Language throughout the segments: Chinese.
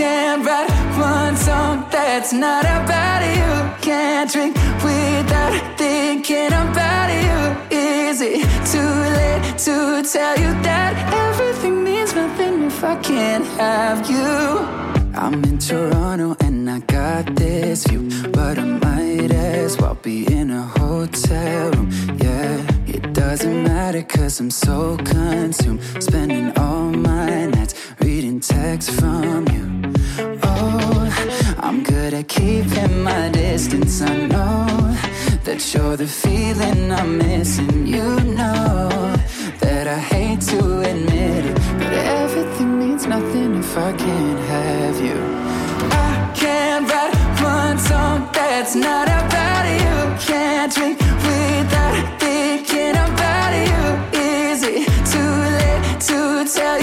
can't write one song that's not about you. Can't drink without thinking about you. Is it too late to tell you that everything means nothing if I can't have you? I'm in Toronto and I got this view, but I might as well be in a hotel room. Yeah, it doesn't matter cause I'm so consumed, spending all my nights reading texts from you. I'm good at keeping my distance. I know that you're the feeling I'm missing. You know that I hate to admit it, but everything means nothing if I can't have you. I can't write one song that's not about you. Can't drink without thinking about you. Is it too late to tell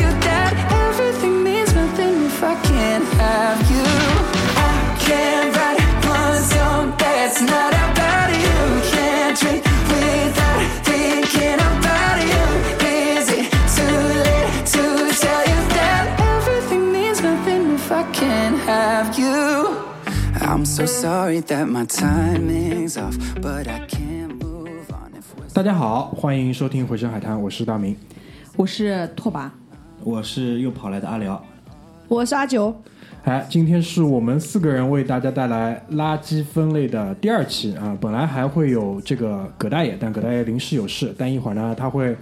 大家好，欢迎收听《回声海滩》，我是大明。我是拓跋，我是又跑来的阿辽，我是阿九。哎，今天是我们四个人为大家带来垃圾分类的第二期啊。本来还会有这个葛大爷，但葛大爷临时有事，但一会儿呢他会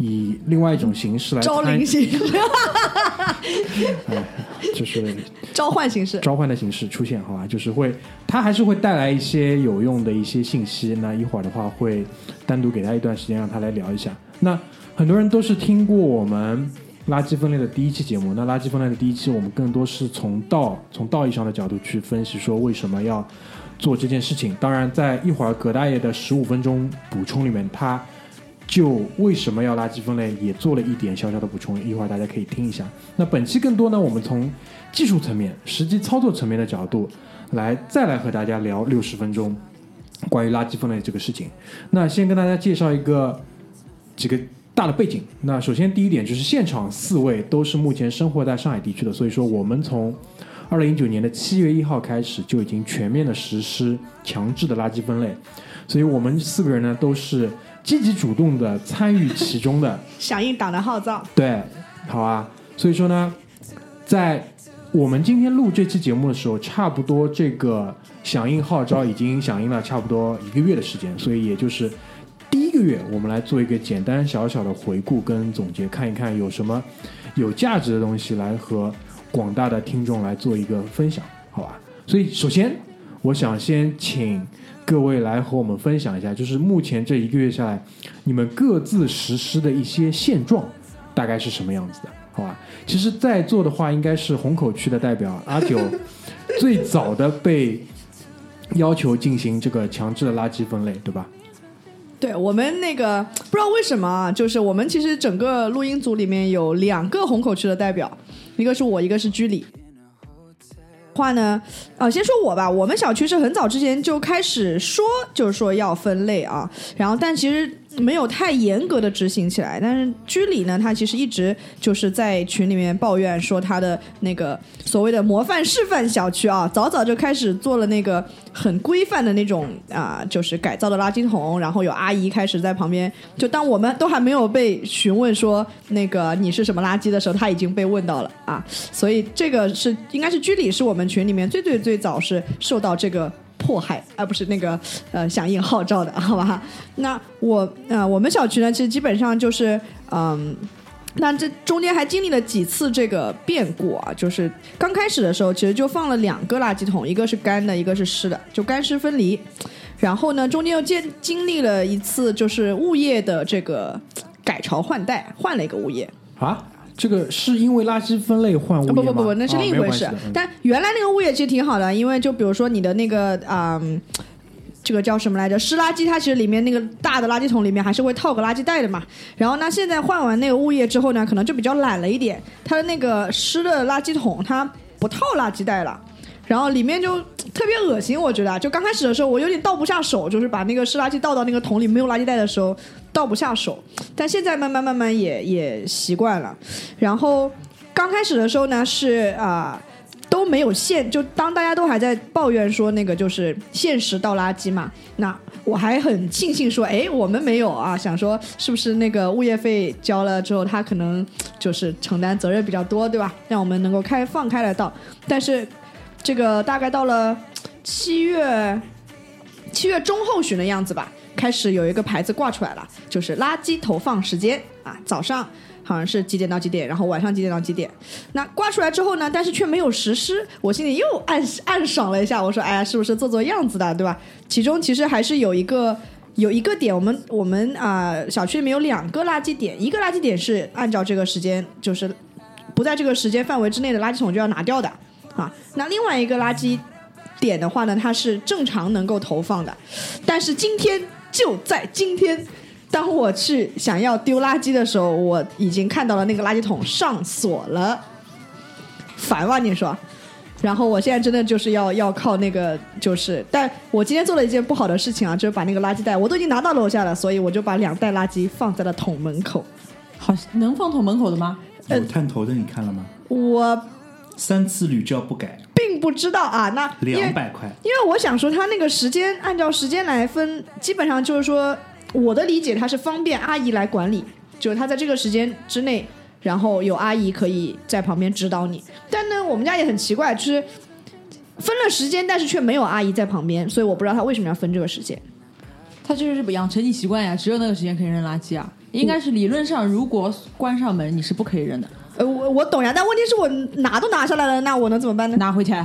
以另外一种形式来招参灵形，哎，就是 召唤形式。召唤的形式出现，好吧？就是会，他还是会带来一些有用的一些信息。那一会儿的话，会单独给他一段时间，让他来聊一下。那很多人都是听过我们垃圾分类的第一期节目。那垃圾分类的第一期，我们更多是从道从道义上的角度去分析，说为什么要做这件事情。当然，在一会儿葛大爷的十五分钟补充里面，他就为什么要垃圾分类也做了一点小小的补充，一会儿大家可以听一下。那本期更多呢，我们从技术层面、实际操作层面的角度来再来和大家聊六十分钟关于垃圾分类这个事情。那先跟大家介绍一个几个大的背景。那首先第一点就是现场四位都是目前生活在上海地区的，所以说我们从二零一九年的七月一号开始就已经全面的实施强制的垃圾分类，所以我们四个人呢都是积极主动的参与其中的。响应党的号召，对，好啊。所以说呢，在我们今天录这期节目的时候，差不多这个响应号召已经响应了差不多一个月的时间，所以也就是第一个月，我们来做一个简单小小的回顾跟总结，看一看有什么有价值的东西来和广大的听众来做一个分享，好吧？所以首先，我想先请各位来和我们分享一下，就是目前这一个月下来，你们各自实施的一些现状大概是什么样子的，好吧？其实，在座的话应该是虹口区的代表阿九，最早的被要求进行这个强制的垃圾分类，对吧？对我们那个不知道为什么啊，就是我们其实整个录音组里面有两个虹口区的代表，一个是我，一个是居里。话呢，啊，先说我吧。我们小区是很早之前就开始说，就是说要分类啊，然后但其实没有太严格的执行起来。但是居里呢，他其实一直就是在群里面抱怨说他的那个所谓的模范示范小区啊，早早就开始做了那个很规范的那种啊，就是改造的垃圾桶，然后有阿姨开始在旁边，就当我们都还没有被询问说那个你是什么垃圾的时候，他已经被问到了啊。所以这个是应该是居里是我们群里面最最最早是受到这个迫害，而、不是那个呃响应号召的，好吧？那我呃我们小区呢，其实基本上就是嗯。那这中间还经历了几次这个变故啊，就是刚开始的时候，其实就放了两个垃圾桶，一个是干的，一个是湿的，就干湿分离。然后呢，中间又经经历了一次就是物业的这个改朝换代，换了一个物业。啊，这个是因为垃圾分类换物？不不不不，那是哦另一回事。但原来那个物业其实挺好的，因为就比如说你的那个啊、嗯这个叫什么来着？湿垃圾它其实里面那个大的垃圾桶里面还是会套个垃圾袋的嘛。然后呢，现在换完那个物业之后呢，可能就比较懒了一点，它的那个湿的垃圾桶它不套垃圾袋了。然后里面就特别恶心，我觉得啊，就刚开始的时候我有点倒不下手，就是把那个湿垃圾倒到那个桶里没有垃圾袋的时候倒不下手，但现在慢慢慢慢也也习惯了。然后刚开始的时候呢是啊、都没有限，就当大家都还在抱怨说那个就是限时倒垃圾嘛，那我还很庆幸说，哎，我们没有啊，想说是不是那个物业费交了之后，他可能就是承担责任比较多，对吧？让我们能够开放开来倒，但是这个大概到了七月七月中后旬的样子吧，开始有一个牌子挂出来了，就是垃圾投放时间啊，早上好像是几点到几点，然后晚上几点到几点。那挂出来之后呢，但是却没有实施，我心里又暗暗爽了一下，我说，哎呀，是不是做做样子的，对吧？其中其实还是有一个有一个点，我们我们啊、小区里面有两个垃圾点，一个垃圾点是按照这个时间，就是不在这个时间范围之内的垃圾桶就要拿掉的啊。那另外一个垃圾点的话呢，它是正常能够投放的，但是今天就在今天，当我去想要丢垃圾的时候，我已经看到了那个垃圾桶上锁了，烦吧你说？然后我现在真的就是要要靠那个，就是，但我今天做了一件不好的事情啊，就是把那个垃圾袋我都已经拿到楼下了，所以我就把两袋垃圾放在了桶门口。好，能放桶门口的吗？呃有探头的你看了吗？我三次屡教不改，并不知道啊，那两百块。因为我想说，他那个时间按照时间来分，基本上就是说，我的理解它是方便阿姨来管理，就是他在这个时间之内，然后有阿姨可以在旁边指导你。但呢，我们家也很奇怪，就是分了时间，但是却没有阿姨在旁边，所以我不知道他为什么要分这个时间。他就是养成你习惯呀，只有那个时间可以扔垃圾啊。应该是理论上，如果关上门，你是不可以扔的，呃，我我懂呀，但问题是我拿都拿下来了，那我能怎么办呢？拿回去。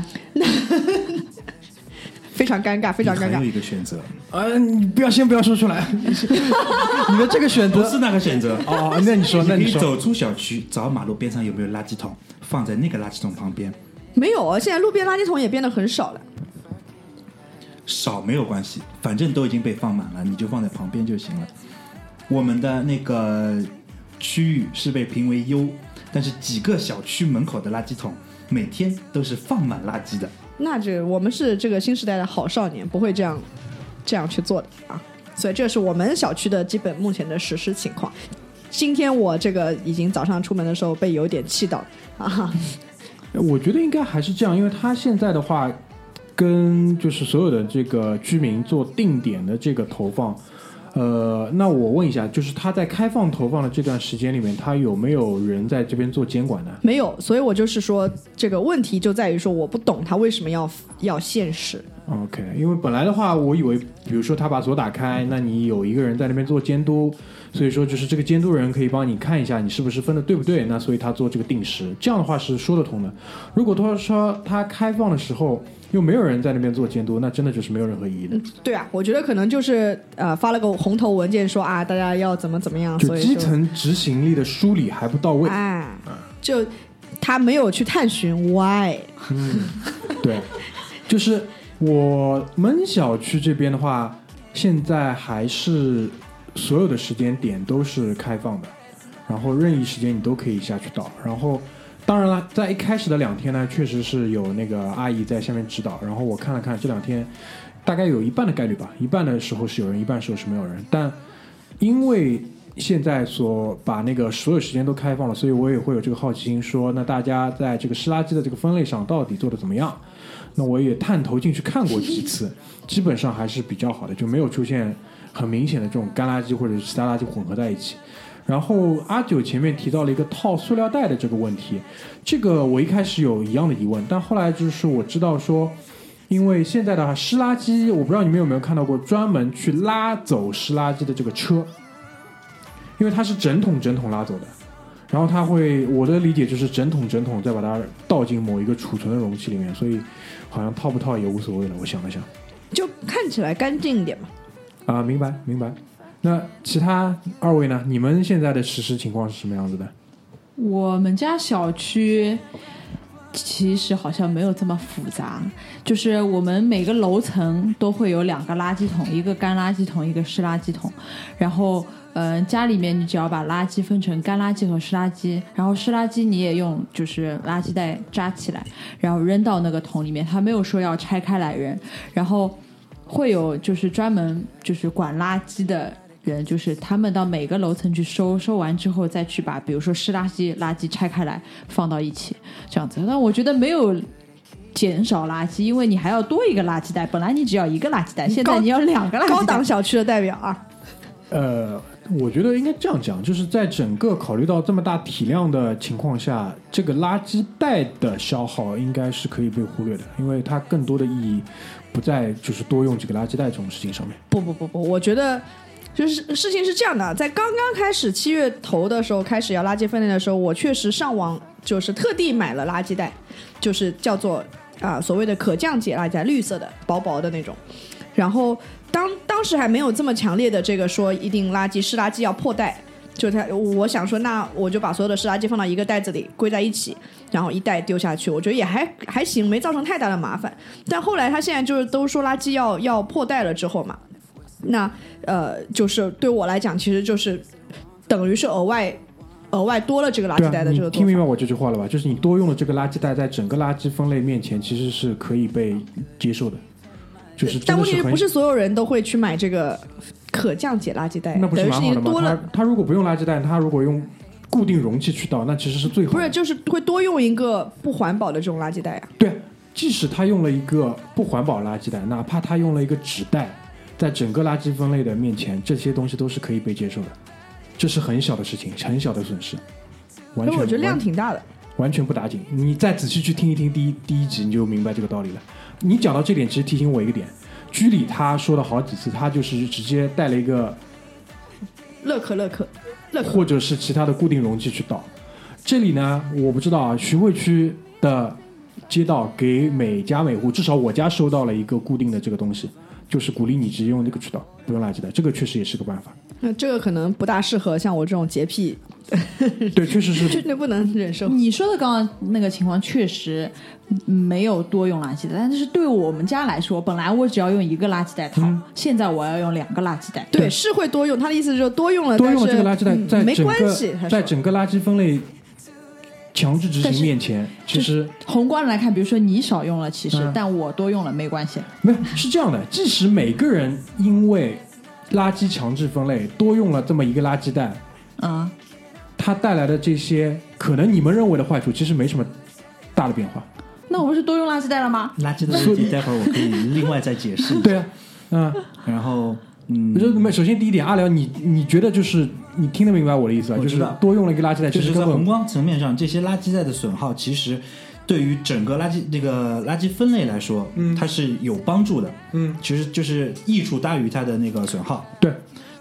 非常尴尬，非常尴尬还有。一个选择，呃，你不要先不要说出来，你的这个选择不是那个选择。哦，哦那你说，那你走出小区，找马路边上有没有垃圾桶，放在那个垃圾桶旁边。没有啊，现在路边垃圾桶也变得很少了。少没有关系，反正都已经被放满了，你就放在旁边就行了。我们的那个区域是被评为优，但是几个小区门口的垃圾桶每天都是放满垃圾的。那这我们是这个新时代的好少年，不会这样这样去做的啊。所以这是我们小区的基本目前的实施情况。今天我这个已经早上出门的时候被有点气到啊，我觉得应该还是这样，因为他现在的话，跟就是所有的这个居民做定点的这个投放。呃，那我问一下，就是他在开放投放的这段时间里面，他有没有人在这边做监管呢？没有，所以我就是说这个问题就在于说我不懂他为什么要要限实。OK，因为本来的话，我以为，比如说他把锁打开，那你有一个人在那边做监督，所以说就是这个监督人可以帮你看一下你是不是分的对不对，那所以他做这个定时，这样的话是说得通的。如果他说他开放的时候又没有人在那边做监督，那真的就是没有任何意义的。对啊，我觉得可能就是呃发了个红头文件说啊大家要怎么怎么样，就所以基层执行力的梳理还不到位，哎，就他没有去探寻 why 嗯。对，就是我们小区这边的话，现在还是所有的时间点都是开放的，然后任意时间你都可以下去倒。然后，当然了，在一开始的两天呢，确实是有那个阿姨在下面指导。然后我看了看这两天，大概有一半的概率吧，一半的时候是有人，一半时候是没有人。但因为现在所把那个所有时间都开放了，所以我也会有这个好奇心说，那大家在这个湿垃圾的这个分类上到底做的怎么样？那我也探头进去看过几次，基本上还是比较好的，就没有出现很明显的这种干垃圾或者是其他垃圾混合在一起。然后阿九前面提到了一个套塑料袋的这个问题，这个我一开始有一样的疑问，但后来就是我知道说，因为现在的话湿垃圾，我不知道你们有没有看到过专门去拉走湿垃圾的这个车，因为它是整桶整桶拉走的，然后它会，我的理解就是整桶整桶再把它倒进某一个储存的容器里面，所以好像套不套也无所谓了。我想了想，就看起来干净一点嘛。啊，明白明白。那其他二位呢？你们现在的实施情况是什么样子的？我们家小区其实好像没有这么复杂，就是我们每个楼层都会有两个垃圾桶，一个干垃圾桶，一个湿垃圾桶。然后，呃，家里面你只要把垃圾分成干垃圾和湿垃圾，然后湿垃圾你也用就是垃圾袋扎起来，然后扔到那个桶里面。他没有说要拆开来扔，然后会有就是专门就是管垃圾的人，就是他们到每个楼层去收，收完之后再去把，比如说湿垃圾、垃圾拆开来放到一起，这样子。但我觉得没有减少垃圾，因为你还要多一个垃圾袋，本来你只要一个垃圾袋，现在你要两个垃圾袋。高档小区的代表啊，呃，我觉得应该这样讲，就是在整个考虑到这么大体量的情况下，这个垃圾袋的消耗应该是可以被忽略的，因为它更多的意义不在就是多用这个垃圾袋这种事情上面。不不不不，我觉得就是事情是这样的，在刚刚开始七月头的时候开始要垃圾分类的时候，我确实上网就是特地买了垃圾袋，就是叫做啊所谓的可降解垃圾袋，绿色的薄薄的那种。然后当当时还没有这么强烈的这个说一定垃圾湿垃圾要破袋。就他，我想说，那我就把所有的湿垃圾放到一个袋子里归在一起，然后一袋丢下去，我觉得也还还行，没造成太大的麻烦。但后来他现在就是都说垃圾要要破袋了之后嘛，那呃，就是对我来讲，其实就是等于是额外额外多了这个垃圾袋的这个听明白我这句话了吧？就是你多用了这个垃圾袋，在整个垃圾分类面前，其实是可以被接受的，就是真但问题是不是所有人都会去买这个可降解垃圾袋？那不是蛮好的吗？他你多了，他如果不用垃圾袋，他如果用固定容器去倒，那其实是最好的。不是就是会多用一个不环保的这种垃圾袋啊？对，即使他用了一个不环保垃圾袋，哪怕他用了一个纸袋，在整个垃圾分类的面前，这些东西都是可以被接受的。这是很小的事情，很小的损失，完全我觉得量挺大的。完全不打紧。你再仔细去听一听第一第一集，你就明白这个道理了。你讲到这点，其实提醒我一个点，居里他说了好几次，他就是直接带了一个乐可乐可乐可，或者是其他的固定容器去倒。这里呢，我不知道啊，徐汇区的街道给每家每户，至少我家收到了一个固定的这个东西，就是鼓励你直接用这个渠道，不用垃圾袋，这个确实也是个办法。那这个可能不大适合像我这种洁癖，对，确实是 绝对不能忍受。你说的刚刚那个情况确实没有多用垃圾袋，但是对我们家来说，本来我只要用一个垃圾袋套，嗯现在我要用两个垃圾袋。对，是会多用。他的意思就是多用了，多用了但是这个垃圾袋，嗯没在整关系。个在整个垃圾分类强制执行面前，其实宏观来看，比如说你少用了，其实、嗯但我多用了没关系。没有是这样的，即使每个人因为垃圾强制分类多用了这么一个垃圾袋，啊、它带来的这些可能你们认为的坏处，其实没什么大的变化。那我不是多用垃圾袋了吗？垃圾的问题，待会儿我可以另外再解释。对啊，嗯，然后嗯首先第一点，阿辽，你你觉得就是你听得明白我的意思啊？就是我知道多用了一个垃圾袋，就是在宏观层面上，这些垃圾袋的损耗，其实对于整个垃圾那个垃圾分类来说，嗯它是有帮助的。嗯，其实就是益处大于它的那个损耗。对，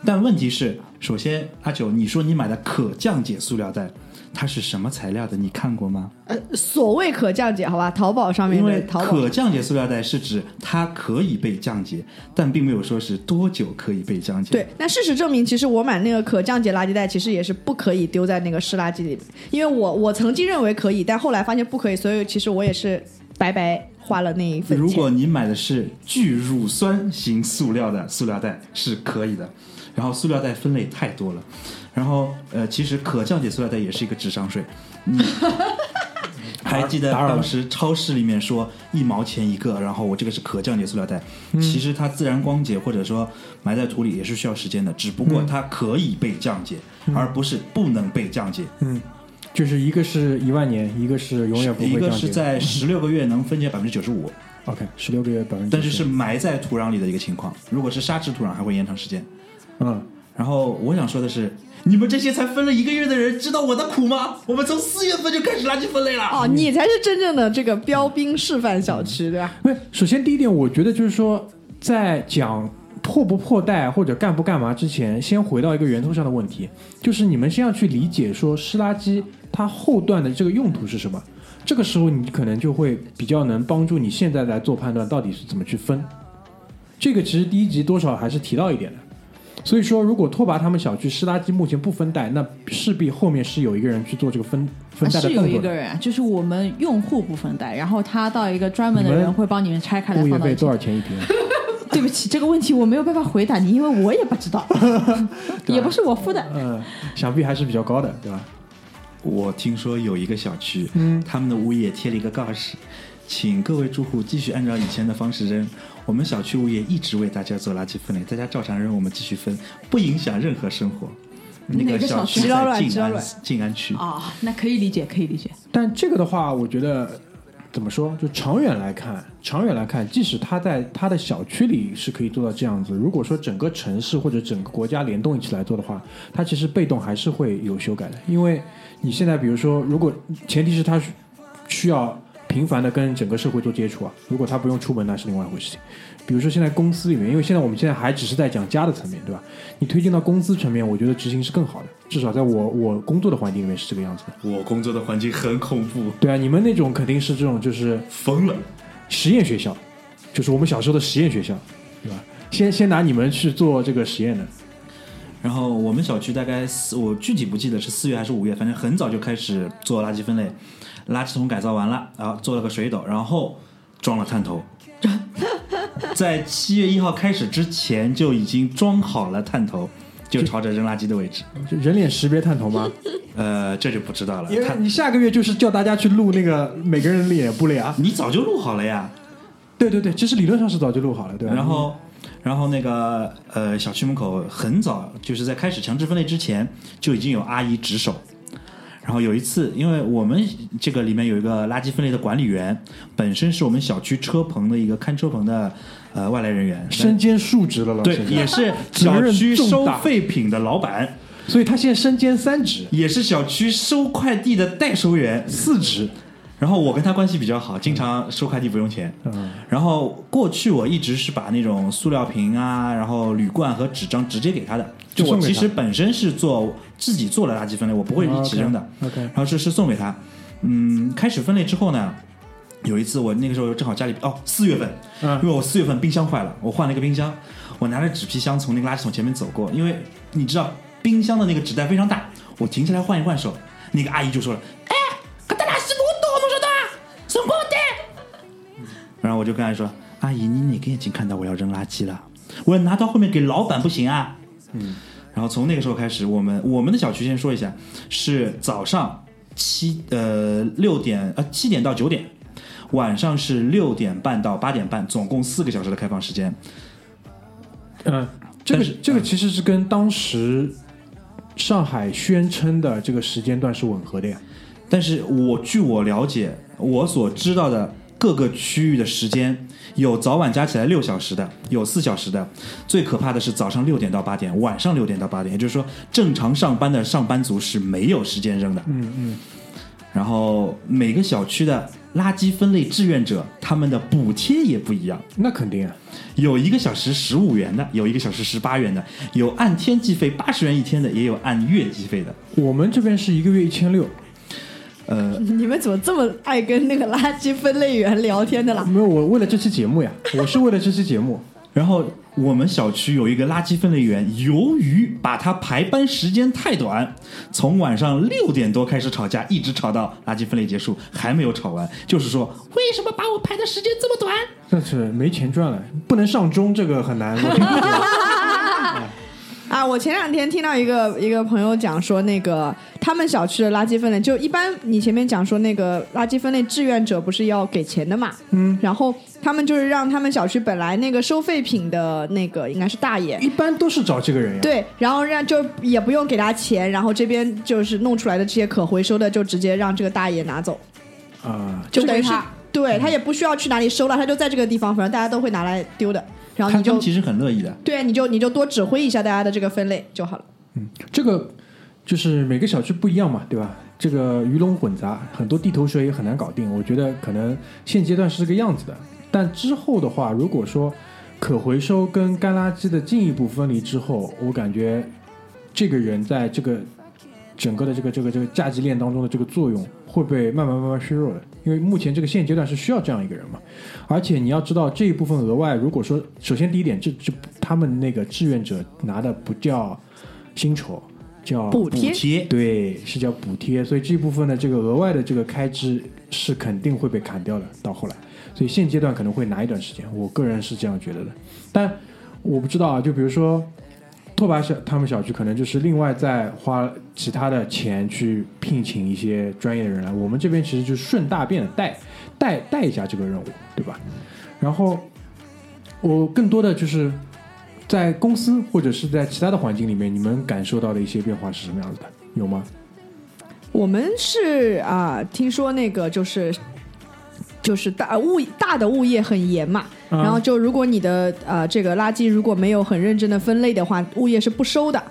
但问题是，首先阿九，你说你买的可降解塑料袋，它是什么材料的？你看过吗？呃，所谓可降解，好吧，淘宝上面因为的淘宝可降解塑料袋是指它可以被降解，但并没有说是多久可以被降解。对，那事实证明，其实我买那个可降解垃圾袋，其实也是不可以丢在那个湿垃圾里面，因为我我曾经认为可以，但后来发现不可以，所以其实我也是白白花了那一份钱。如果你买的是聚乳酸型塑料的塑料袋是可以的，然后塑料袋分类太多了，然后呃，其实可降解塑料袋也是一个智商税。嗯，还记得当时超市里面说一毛钱一个，然后我这个是可降解塑料袋，其实它自然光解或者说埋在土里也是需要时间的，只不过它可以被降解，而不是不能被降解。嗯，就是一个是一万年，一个是永远不一个会降解。是在十六个月能分解百分之九十五，OK 十六个月百分之，但是是埋在土壤里的一个情况。如果是沙质土壤，还会延长时间。嗯，然后我想说的是，你们这些才分了一个月的人，知道我的苦吗？我们从四月份就开始垃圾分类了。哦，你才是真正的这个标兵示范小区，对吧？不是首先第一点，我觉得就是说，在讲破不破袋或者干不干嘛之前，先回到一个源头上的问题，就是你们先要去理解说湿垃圾它后段的这个用途是什么。这个时候你可能就会比较能帮助你现在来做判断，到底是怎么去分。这个其实第一集多少还是提到一点的。所以说，如果拓跋他们小区湿垃圾目前不分袋，那势必后面是有一个人去做这个分分袋的是有动作的。一个人啊，就是我们用户不分袋，然后他到一个专门的人会帮你们拆开来物业放到一起费多。少钱一瓶？对不起，这个问题我没有办法回答你，因为我也不知道，也不是我付的。嗯，想必还是比较高的，对吧？我听说有一个小区，嗯他们的物业贴了一个告示，请各位住户继续按照以前的方式扔。我们小区物业一直为大家做垃圾分类，大家照常扔，我们继续分，不影响任何生活。那个小区在静安静安区，啊、那可以理解，可以理解。但这个的话，我觉得怎么说？就长远来看，长远来看，即使他在他的小区里是可以做到这样子，如果说整个城市或者整个国家联动一起来做的话，它其实被动还是会有修改的。因为你现在比如说，如果前提是他需需要频繁的跟整个社会做接触啊，如果他不用出门，那是另外一回事情。比如说现在公司里面，因为现在我们现在还只是在讲家的层面，对吧？你推进到公司层面，我觉得执行是更好的，至少在我我工作的环境里面是这个样子的。我工作的环境很恐怖，对啊，你们那种肯定是这种就是疯了。实验学校，就是我们小时候的实验学校，对吧？先先拿你们去做这个实验的，然后我们小区大概四，我具体不记得是四月还是五月，反正很早就开始做垃圾分类，垃圾桶改造完了，然后做了个水斗，然后装了探头。在七月一号开始之前就已经装好了探头，就朝着扔垃圾的位置。就人脸识别探头吗？呃，这就不知道了。他因为你下个月就是叫大家去录那个每个人脸部了呀。你早就录好了呀。对对对，其实理论上是早就录好了，对吧？然后，然后那个呃，小区门口很早，就是在开始强制分类之前，就已经有阿姨值守。然后有一次，因为我们这个里面有一个垃圾分类的管理员，本身是我们小区车棚的一个看车棚的呃外来人员，身兼数职了老，对现，在也是小区收废品的老板，所以他现在身兼三职、也是小区收快递的代收员。四职。然后我跟他关系比较好，经常收快递不用钱。嗯，然后过去我一直是把那种塑料瓶啊，然后铝罐和纸张直接给他的。就我其实本身是做自己做了垃圾分类，我不会一起扔的。OK，然后是是送给他。嗯，开始分类之后呢，有一次我那个时候正好家里哦四月份，嗯因为我四月份冰箱坏了，我换了一个冰箱，我拿着纸皮箱从那个垃圾桶前面走过，因为你知道冰箱的那个纸袋非常大，我停下来换一换手，那个阿姨就说了：“哎，搿搭垃圾多然后我就跟他说：“阿姨，你哪个眼睛看到我要扔垃圾了？我要拿到后面给老板不行啊。”嗯。然后从那个时候开始，我们我们的小区先说一下，是早上七呃六点呃七点到九点，晚上是六点半到八点半，总共四个小时的开放时间。嗯，这个是这个其实是跟当时上海宣称的这个时间段是吻合的呀。但是我据我了解，我所知道的各个区域的时间有早晚加起来六小时的，有四小时的。最可怕的是早上六点到八点，晚上六点到八点，也就是说正常上班的上班族是没有时间扔的。嗯嗯，然后每个小区的垃圾分类志愿者，他们的补贴也不一样。那肯定啊。有一个小时十五元的，有一个小时十八元的，有按天计费八十元一天的，也有按月计费的。我们这边是一个月一千六，呃，你们怎么这么爱跟那个垃圾分类员聊天的啦？没有，我为了这期节目呀，我是为了这期节目。然后我们小区有一个垃圾分类员，由于把他排班时间太短，从晚上六点多开始吵架，一直吵到垃圾分类结束，还没有吵完。就是说，为什么把我排的时间这么短？但是没钱赚了，不能上钟，这个很难。啊，我前两天听到一个一个朋友讲说，那个他们小区的垃圾分类，就一般你前面讲说那个垃圾分类志愿者不是要给钱的嘛，嗯，然后他们就是让他们小区本来那个收废品的那个应该是大爷，一般都是找这个人呀。对，然后让就也不用给他钱，然后这边就是弄出来的这些可回收的，就直接让这个大爷拿走，啊，就等于是对他也不需要去哪里收了，他就在这个地方，反正大家都会拿来丢的，然后你就其实很乐意的。对你就你就多指挥一下大家的这个分类就好了。嗯这个就是每个小区不一样嘛，对吧？这个鱼龙混杂，很多地头蛇也很难搞定。我觉得可能现阶段是这个样子的，但之后的话，如果说可回收跟干垃圾的进一步分离之后，我感觉这个人在这个整个的这个这个这个价值链当中的这个作用会被慢慢慢慢削弱的。因为目前这个现阶段是需要这样一个人嘛，而且你要知道这一部分额外，如果说首先第一点，这这他们那个志愿者拿的不叫薪酬，叫补贴贴对，是叫补贴，所以这部分的这个额外的这个开支是肯定会被砍掉的。到后来，所以现阶段可能会拿一段时间，我个人是这样觉得的。但我不知道啊，就比如说拓跋小他们小区可能就是另外再花其他的钱去聘请一些专业的人来，我们这边其实就顺大便带带带一下这个任务，对吧？然后我更多的就是在公司或者是在其他的环境里面，你们感受到的一些变化是什么样子的？有吗？我们是啊，听说那个就是就是大物大的物业很严嘛，嗯。然后就如果你的呃这个垃圾如果没有很认真的分类的话，物业是不收的，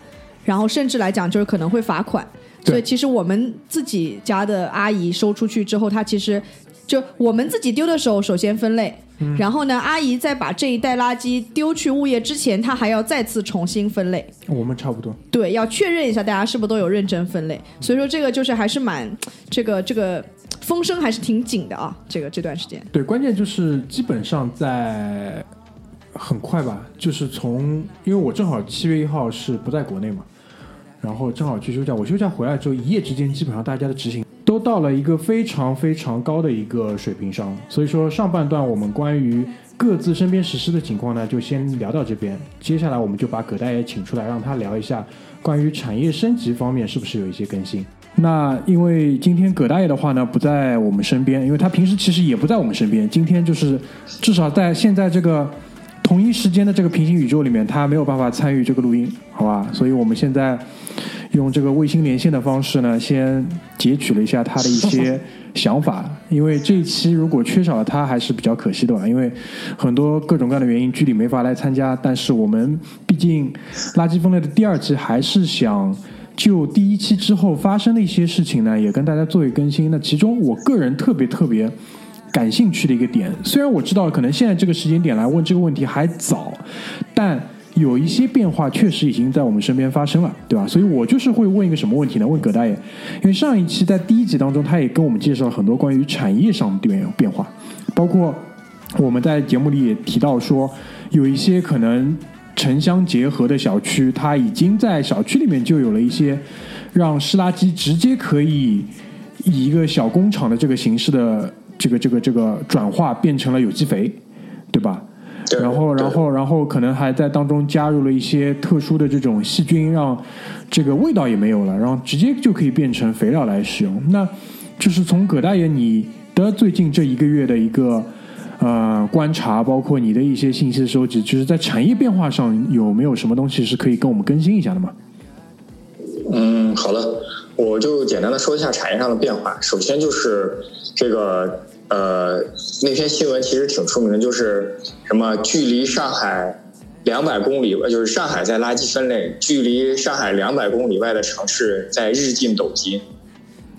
然后甚至来讲就是可能会罚款。所以其实我们自己家的阿姨收出去之后，她其实就我们自己丢的时候，首先分类，嗯然后呢，阿姨在把这一袋垃圾丢去物业之前，她还要再次重新分类。我们差不多。对，要确认一下大家是不是都有认真分类。所以说这个就是还是蛮这个这个风声还是挺紧的啊，这个这段时间。对，关键就是基本上在很快吧，就是从因为我正好七月一号是不在国内嘛，然后正好去休假，我休假回来之后一夜之间，基本上大家的执行都到了一个非常非常高的一个水平上，所以说上半段我们关于各自身边实施的情况呢，就先聊到这边，接下来我们就把葛大爷请出来，让他聊一下关于产业升级方面是不是有一些更新。那因为今天葛大爷的话呢不在我们身边，因为他平时其实也不在我们身边，今天就是至少在现在这个同一时间的这个平行宇宙里面，他没有办法参与这个录音，好吧？所以我们现在用这个卫星连线的方式呢，先截取了一下他的一些想法，因为这一期如果缺少了他，还是比较可惜的吧。因为很多各种各样的原因，居里没法来参加，但是我们毕竟垃圾分类的第二期还是想。就第一期之后发生的一些事情呢，也跟大家做一更新。那其中我个人特别特别感兴趣的一个点，虽然我知道可能现在这个时间点来问这个问题还早，但有一些变化确实已经在我们身边发生了，对吧？所以我就是会问一个什么问题呢？问葛大爷，因为上一期在第一集当中，他也跟我们介绍了很多关于产业上的变变化，包括我们在节目里也提到说，有一些可能城乡结合的小区，它已经在小区里面就有了一些让湿垃圾直接可以以一个小工厂的这个形式的这个这个这个转化变成了有机肥，对吧？对然后，然后，然后可能还在当中加入了一些特殊的这种细菌，让这个味道也没有了，然后直接就可以变成肥料来使用。那就是从葛大爷你的最近这一个月的一个呃观察，包括你的一些信息的收集，就是在产业变化上有没有什么东西是可以跟我们更新一下的吗？嗯，好的，我就简单的说一下产业上的变化。首先就是这个呃，那篇新闻其实挺出名的，就是什么距离上海两百公里，呃，就是上海在垃圾分类，距离上海两百公里外的城市在日进斗金。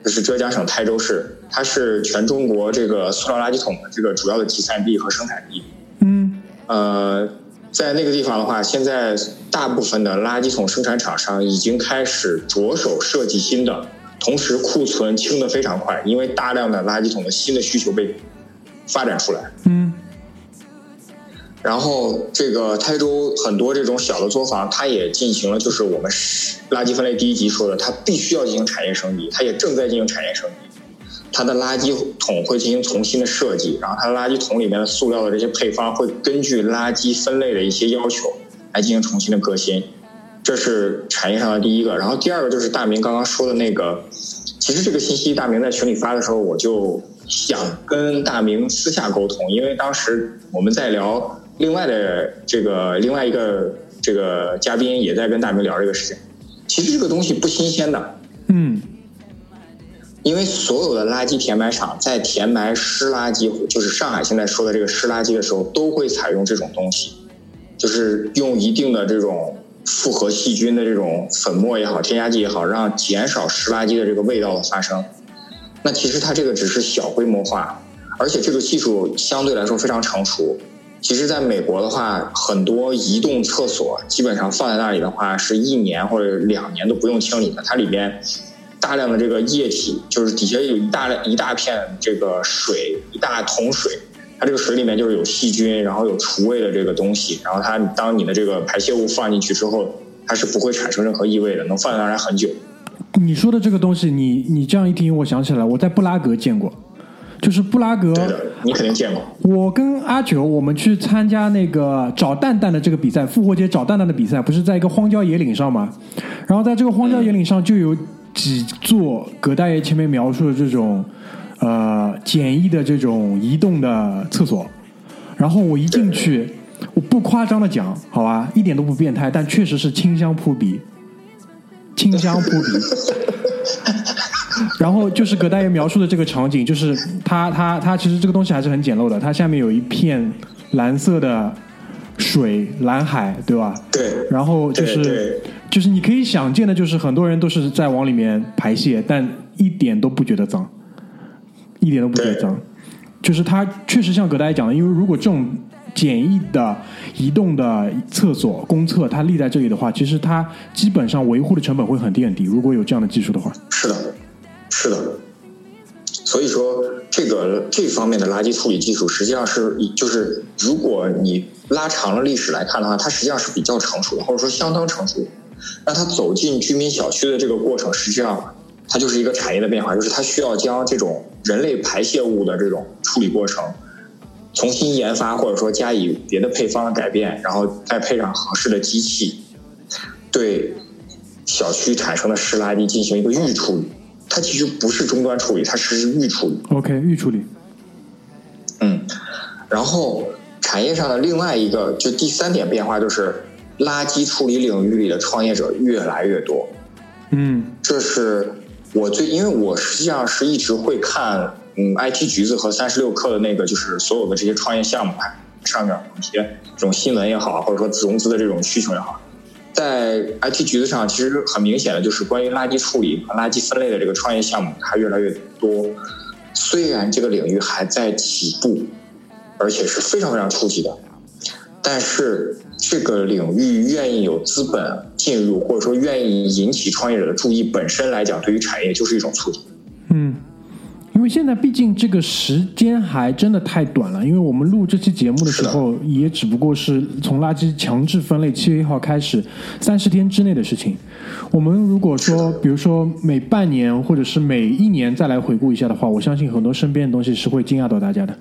就是浙江省台州市，它是全中国这个塑料垃圾桶的这个主要的集散地和生产地。嗯呃，在那个地方的话，现在大部分的垃圾桶生产厂商已经开始着手设计新的，同时库存清的非常快，因为大量的垃圾桶的新的需求被发展出来。嗯然后这个台州很多这种小的作坊，它也进行了，就是我们垃圾分类第一集说的，它必须要进行产业升级，它也正在进行产业升级。它的垃圾桶会进行重新的设计，然后它的垃圾桶里面的塑料的这些配方会根据垃圾分类的一些要求来进行重新的革新，这是产业上的第一个。然后第二个就是大明刚刚说的那个，其实这个信息大明在群里发的时候，我就想跟大明私下沟通，因为当时我们在聊另外的这个另外一个这个嘉宾也在跟大明聊这个事情。其实这个东西不新鲜的，嗯因为所有的垃圾填埋场在填埋湿垃圾，就是上海现在说的这个湿垃圾的时候，都会采用这种东西，就是用一定的这种复合细菌的这种粉末也好，添加剂也好，让减少湿垃圾的这个味道的发生。那其实它这个只是小规模化，而且这个技术相对来说非常成熟。其实，在美国的话，很多移动厕所基本上放在那里的话，是一年或者两年都不用清理的。它里边大量的这个液体，就是底下有一大一大片这个水，一大桶水，它这个水里面就是有细菌，然后有除味的这个东西，然后它当你的这个排泄物放进去之后，它是不会产生任何异味的，能放在那儿很久。你说的这个东西，你你这样一听，我想起来，我在布拉格见过，就是布拉格。对的，你肯定见过。我跟阿九，我们去参加那个找蛋蛋的这个比赛，复活节找蛋蛋的比赛，不是在一个荒郊野岭上吗？然后在这个荒郊野岭上就有几座葛大爷前面描述的这种呃简易的这种移动的厕所，然后我一进去，我不夸张的讲，好吧，一点都不变态，但确实是清香扑鼻。清香扑鼻。然后就是葛大爷描述的这个场景，就是它它它其实这个东西还是很简陋的，它下面有一片蓝色的水蓝海，对吧？对，然后就是就是你可以想见的，就是很多人都是在往里面排泄，但一点都不觉得脏，一点都不觉得脏。就是它确实像葛大爷讲的，因为如果这种简易的移动的厕所公厕它立在这里的话，其实它基本上维护的成本会很低很低。如果有这样的技术的话，是的，是的。所以说，这个这方面的垃圾处理技术，实际上是就是，如果你拉长了历史来看的话，它实际上是比较成熟的，或者说相当成熟。那它走进居民小区的这个过程，实际上它就是一个产业的变化，就是它需要将这种人类排泄物的这种处理过程重新研发，或者说加以别的配方的改变，然后再配上合适的机器，对小区产生的湿垃圾进行一个预处理。它其实不是终端处理，它是预处理。OK 预处理，嗯，然后产业上的另外一个就第三点变化就是，垃圾处理领域里的创业者越来越多。嗯这是我最，因为我实际上是一直会看，嗯，IT 橘子和三十六氪的那个，就是所有的这些创业项目上面有一些这种新闻也好，或者说融资的这种需求也好，在 IT 橘子上，其实很明显的就是关于垃圾处理和垃圾分类的这个创业项目，它越来越多。虽然这个领域还在起步，而且是非常非常初级的，但是这个领域愿意有资本进入，或者说愿意引起创业者的注意，本身来讲，对于产业就是一种促进。嗯。因为现在毕竟这个时间还真的太短了，因为我们录这期节目的时候，也只不过是从垃圾强制分类七月一号开始，三十天之内的事情。我们如果说，比如说每半年或者是每一年再来回顾一下的话，我相信很多身边的东西是会惊讶到大家的。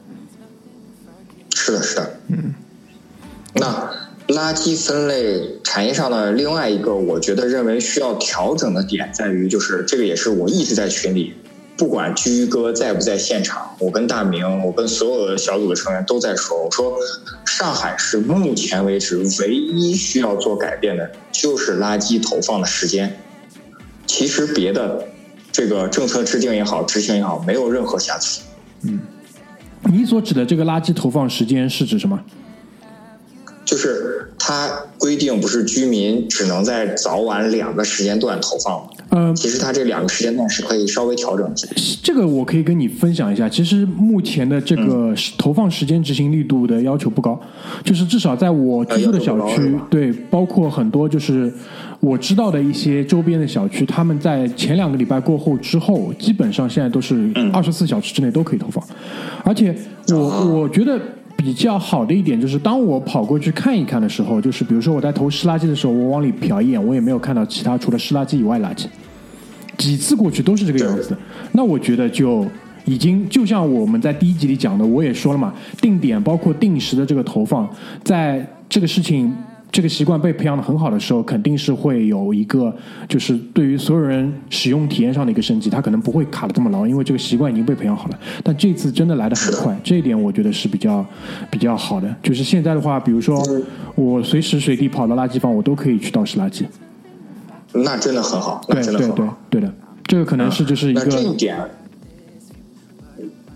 是的，是的，嗯。那垃圾分类产业上的另外一个，我觉得认为需要调整的点在于，就是这个也是我一直在群里，不管居哥在不在现场，我跟大明，我跟所有的小组的成员都在说，我说上海市目前为止唯一需要做改变的就是垃圾投放的时间，其实别的这个政策制定也好，执行也好，没有任何瑕疵。嗯你所指的这个垃圾投放时间是指什么？就是它规定不是居民只能在早晚两个时间段投放吗？呃，其实它这两个时间段是可以稍微调整一下。这个我可以跟你分享一下。其实目前的这个投放时间执行力度的要求不高，就是至少在我居住的小区对，包括很多就是我知道的一些周边的小区，他们在前两个礼拜过后之后，基本上现在都是二十四小时之内都可以投放。而且我我觉得。比较好的一点就是，当我跑过去看一看的时候，就是比如说我在投湿垃圾的时候，我往里瞟一眼，我也没有看到其他除了湿垃圾以外垃圾。几次过去都是这个样子。那我觉得就已经就像我们在第一集里讲的，我也说了嘛，定点包括定时的这个投放，在这个事情。这个习惯被培养的很好的时候，肯定是会有一个，就是对于所有人使用体验上的一个升级，它可能不会卡的这么牢，因为这个习惯已经被培养好了。但这次真的来的很快，这一点我觉得是比较比较好的。就是现在的话，比如说我随时随地跑到垃圾房，我都可以去倒拾垃圾。那真的很好，那对对对真的很好。对的，这个可能是就是一个那这一个点，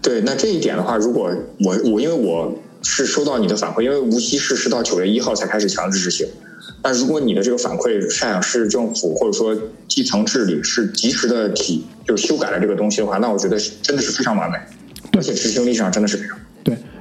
对，那这一点的话，如果我我因为我是收到你的反馈，因为无锡市是到九月一号才开始强制执行。那如果你的这个反馈，上海市政府或者说基层治理是及时的提，就是修改了这个东西的话，那我觉得真的是非常完美，而且执行力上真的是非常。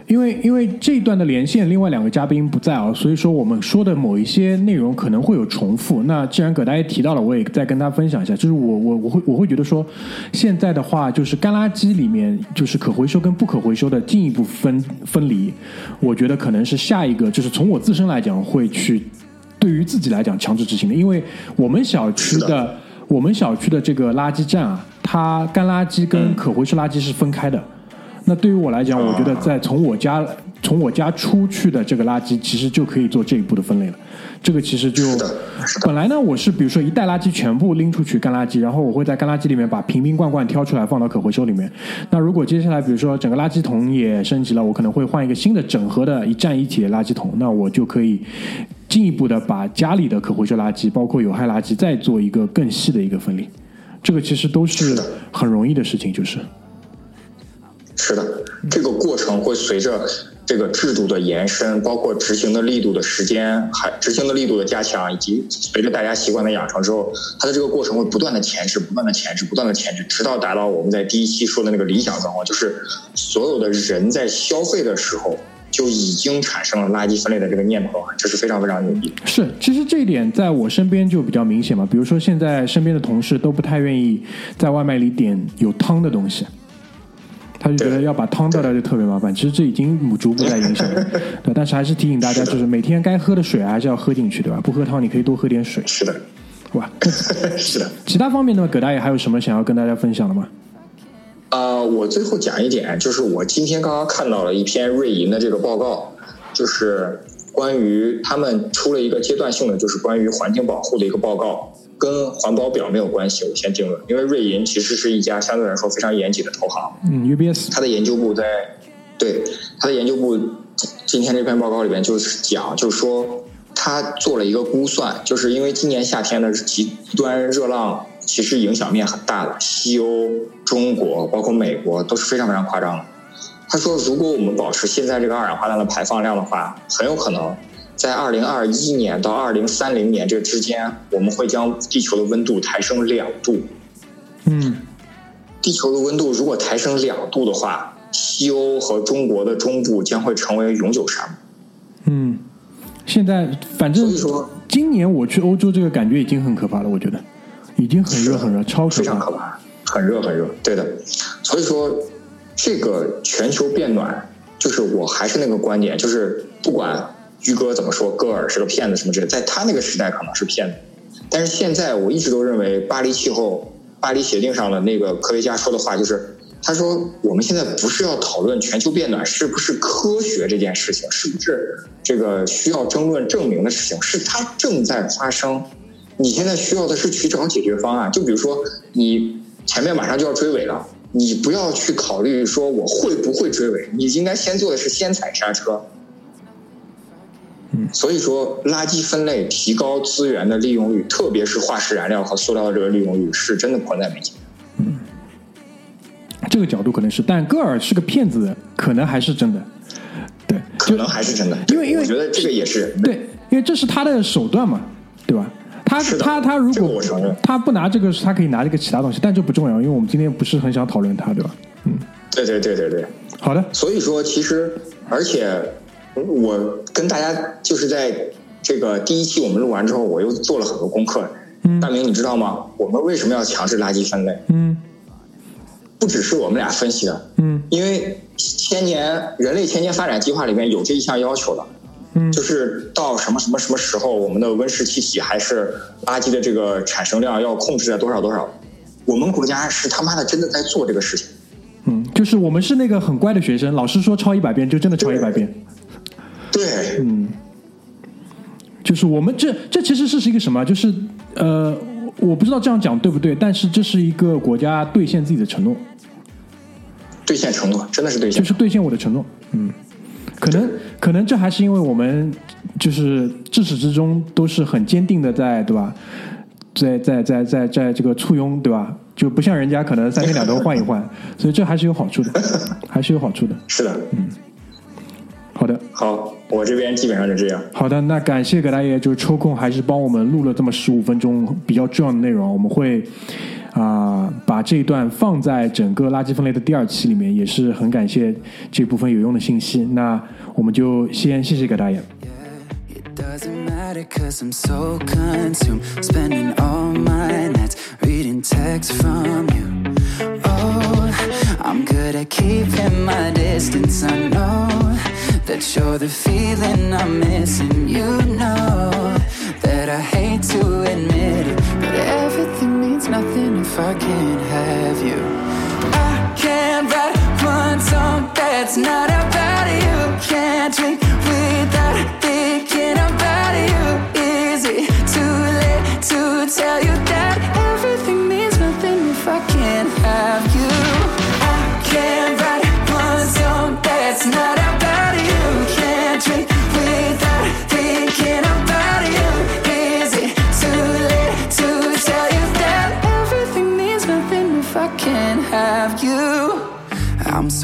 对，因为因为这一段的连线，另外两个嘉宾不在啊，所以说我们说的某一些内容可能会有重复。那既然葛大爷提到了，我也再跟大家分享一下，就是我我我会我会觉得说，现在的话就是干垃圾里面就是可回收跟不可回收的进一步分分离，我觉得可能是下一个，就是从我自身来讲会去对于自己来讲强制执行的，因为我们小区的的我们小区的这个垃圾站啊，它干垃圾跟可回收垃圾是分开的。那对于我来讲，我觉得在从我家从我家出去的这个垃圾，其实就可以做这一步的分类了。这个其实就本来呢，我是比如说一袋垃圾全部拎出去干垃圾，然后我会在干垃圾里面把瓶瓶罐罐挑出来放到可回收里面。那如果接下来比如说整个垃圾桶也升级了，我可能会换一个新的整合的一站一体的垃圾桶，那我就可以进一步的把家里的可回收垃圾，包括有害垃圾，再做一个更细的一个分类。这个其实都是很容易的事情，就是是的，这个过程会随着这个制度的延伸，包括执行的力度的时间，还执行的力度的加强，以及随着大家习惯的养成之后，它的这个过程会不断的前置，不断的前置，不断的前置，直到达到我们在第一期说的那个理想状况，就是所有的人在消费的时候就已经产生了垃圾分类的这个念头啊，这是非常非常牛逼。是，其实这一点在我身边就比较明显嘛。比如说现在身边的同事都不太愿意在外卖里点有汤的东西，他就觉得要把汤倒掉就特别麻烦。其实这已经逐步在影响了，对。但是还是提醒大家，就是每天该喝的水还是要喝进去，对吧？不喝汤你可以多喝点水，是的，好吧？是的。其他方面呢，葛大爷还有什么想要跟大家分享的吗？呃，我最后讲一点，就是我今天刚刚看到了一篇瑞银的这个报告，就是关于他们出了一个阶段性的，就是关于环境保护的一个报告，跟环保表没有关系，我先定论，因为瑞银其实是一家相对来说非常严谨的投行，嗯，UBS，他的研究部在对他的研究部今天这篇报告里边就是讲，就是说他做了一个估算，就是因为今年夏天的极端热浪其实影响面很大的，西欧、中国包括美国都是非常非常夸张的。他说，如果我们保持现在这个二氧化碳的排放量的话，很有可能在二零二一年到二零三零年这之间，我们会将地球的温度抬升两度。嗯，地球的温度如果抬升两度的话，西欧和中国的中部将会成为永久沙漠。嗯，现在反正所以说今年我去欧洲，这个感觉已经很可怕了，我觉得已经很热很热，超非常。可怕，很热很热，对的。所以说，这个全球变暖，就是我还是那个观点，就是不管居哥怎么说，戈尔是个骗子什么之类，在他那个时代可能是骗子，但是现在我一直都认为巴黎气候、巴黎协定上的那个科学家说的话，就是他说我们现在不是要讨论全球变暖是不是科学这件事情，是不是这个需要争论证明的事情，是它正在发生。你现在需要的是去找解决方案，就比如说你前面马上就要追尾了，你不要去考虑说我会不会追尾，你应该先做的是先踩刹车。嗯所以说，垃圾分类、提高资源的利用率，特别是化石燃料和塑料的这个利用率，是真的迫在眉睫。嗯这个角度可能是，但戈尔是个骗子，可能还是真的。对，可能还是真的，因为因为我觉得这个也是对，因为这是他的手段嘛，对吧？他是他他如这个果我承认他不拿这个，他可以拿这个其他东西，但这不重要，因为我们今天不是很想讨论他，对吧？嗯对对对对对。好的，所以说，其实而且我跟大家就是在这个第一期我们录完之后，我又做了很多功课。嗯大明，你知道吗？我们为什么要强制垃圾分类？嗯不只是我们俩分析的，嗯因为千年人类千年发展计划里面有这一项要求的，嗯就是到什么什么什么时候，我们的温室气体还是垃圾的这个产生量要控制在多少多少。我们国家是他妈的真的在做这个事情。嗯，就是我们是那个很乖的学生，老师说抄一百遍就真的抄一百遍。对，嗯，就是我们这这其实是是一个什么？就是呃，我不知道这样讲对不对，但是这是一个国家兑现自己的承诺，兑现承诺，真的是兑现。就是兑现我的承诺。嗯，可能可能这还是因为我们就是至始至终都是很坚定的在对吧？在在在在在这个簇拥对吧？就不像人家可能三天两头换一换，所以这还是有好处的，还是有好处的。是的，好的，好，我这边基本上就这样。好的，那感谢葛大爷，就是抽空还是帮我们录了这么十五分钟比较重要的内容，我们会啊、把这一段放在整个垃圾分类的第二期里面，也是很感谢这部分有用的信息。那我们就先谢谢葛大爷。It doesn't matter cause I'm so consumed Spending all my nights reading texts from you Oh, I'm good at keeping my distance I know that you're the feeling I'm missing You know that I hate to admit it But everything means nothing if I can't have you I can't write one song that's not about you. Can't drink without thinking about you. Is it too late to tell you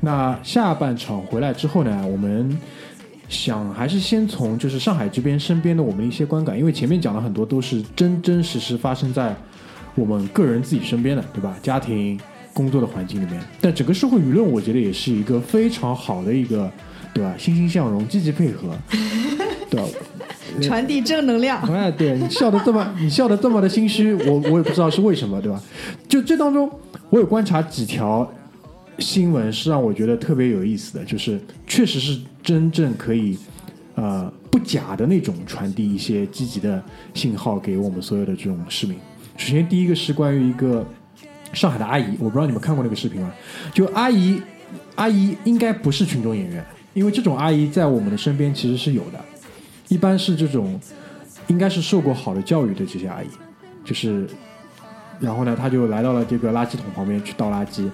那下半场回来之后呢，我们想还是先从就是上海这边身边的我们一些观感，因为前面讲了很多都是真真实实发生在我们个人自己身边的，对吧？家庭、工作的环境里面，但整个社会舆论，我觉得也是一个非常好的一个，对吧？欣欣向荣，积极配合，对？传递正能量。哎，对你笑的这么，你笑的这么的心虚，我我也不知道是为什么，对吧？就这当中，我有观察几条新闻是让我觉得特别有意思的，就是确实是真正可以呃不假的那种传递一些积极的信号给我们所有的这种市民。首先，第一个是关于一个上海的阿姨，我不知道你们看过那个视频吗？就阿姨，阿姨应该不是群众演员，因为这种阿姨在我们的身边其实是有的。一般是这种，应该是受过好的教育的这些阿姨，就是，然后呢，她就来到了这个垃圾桶旁边去倒垃圾，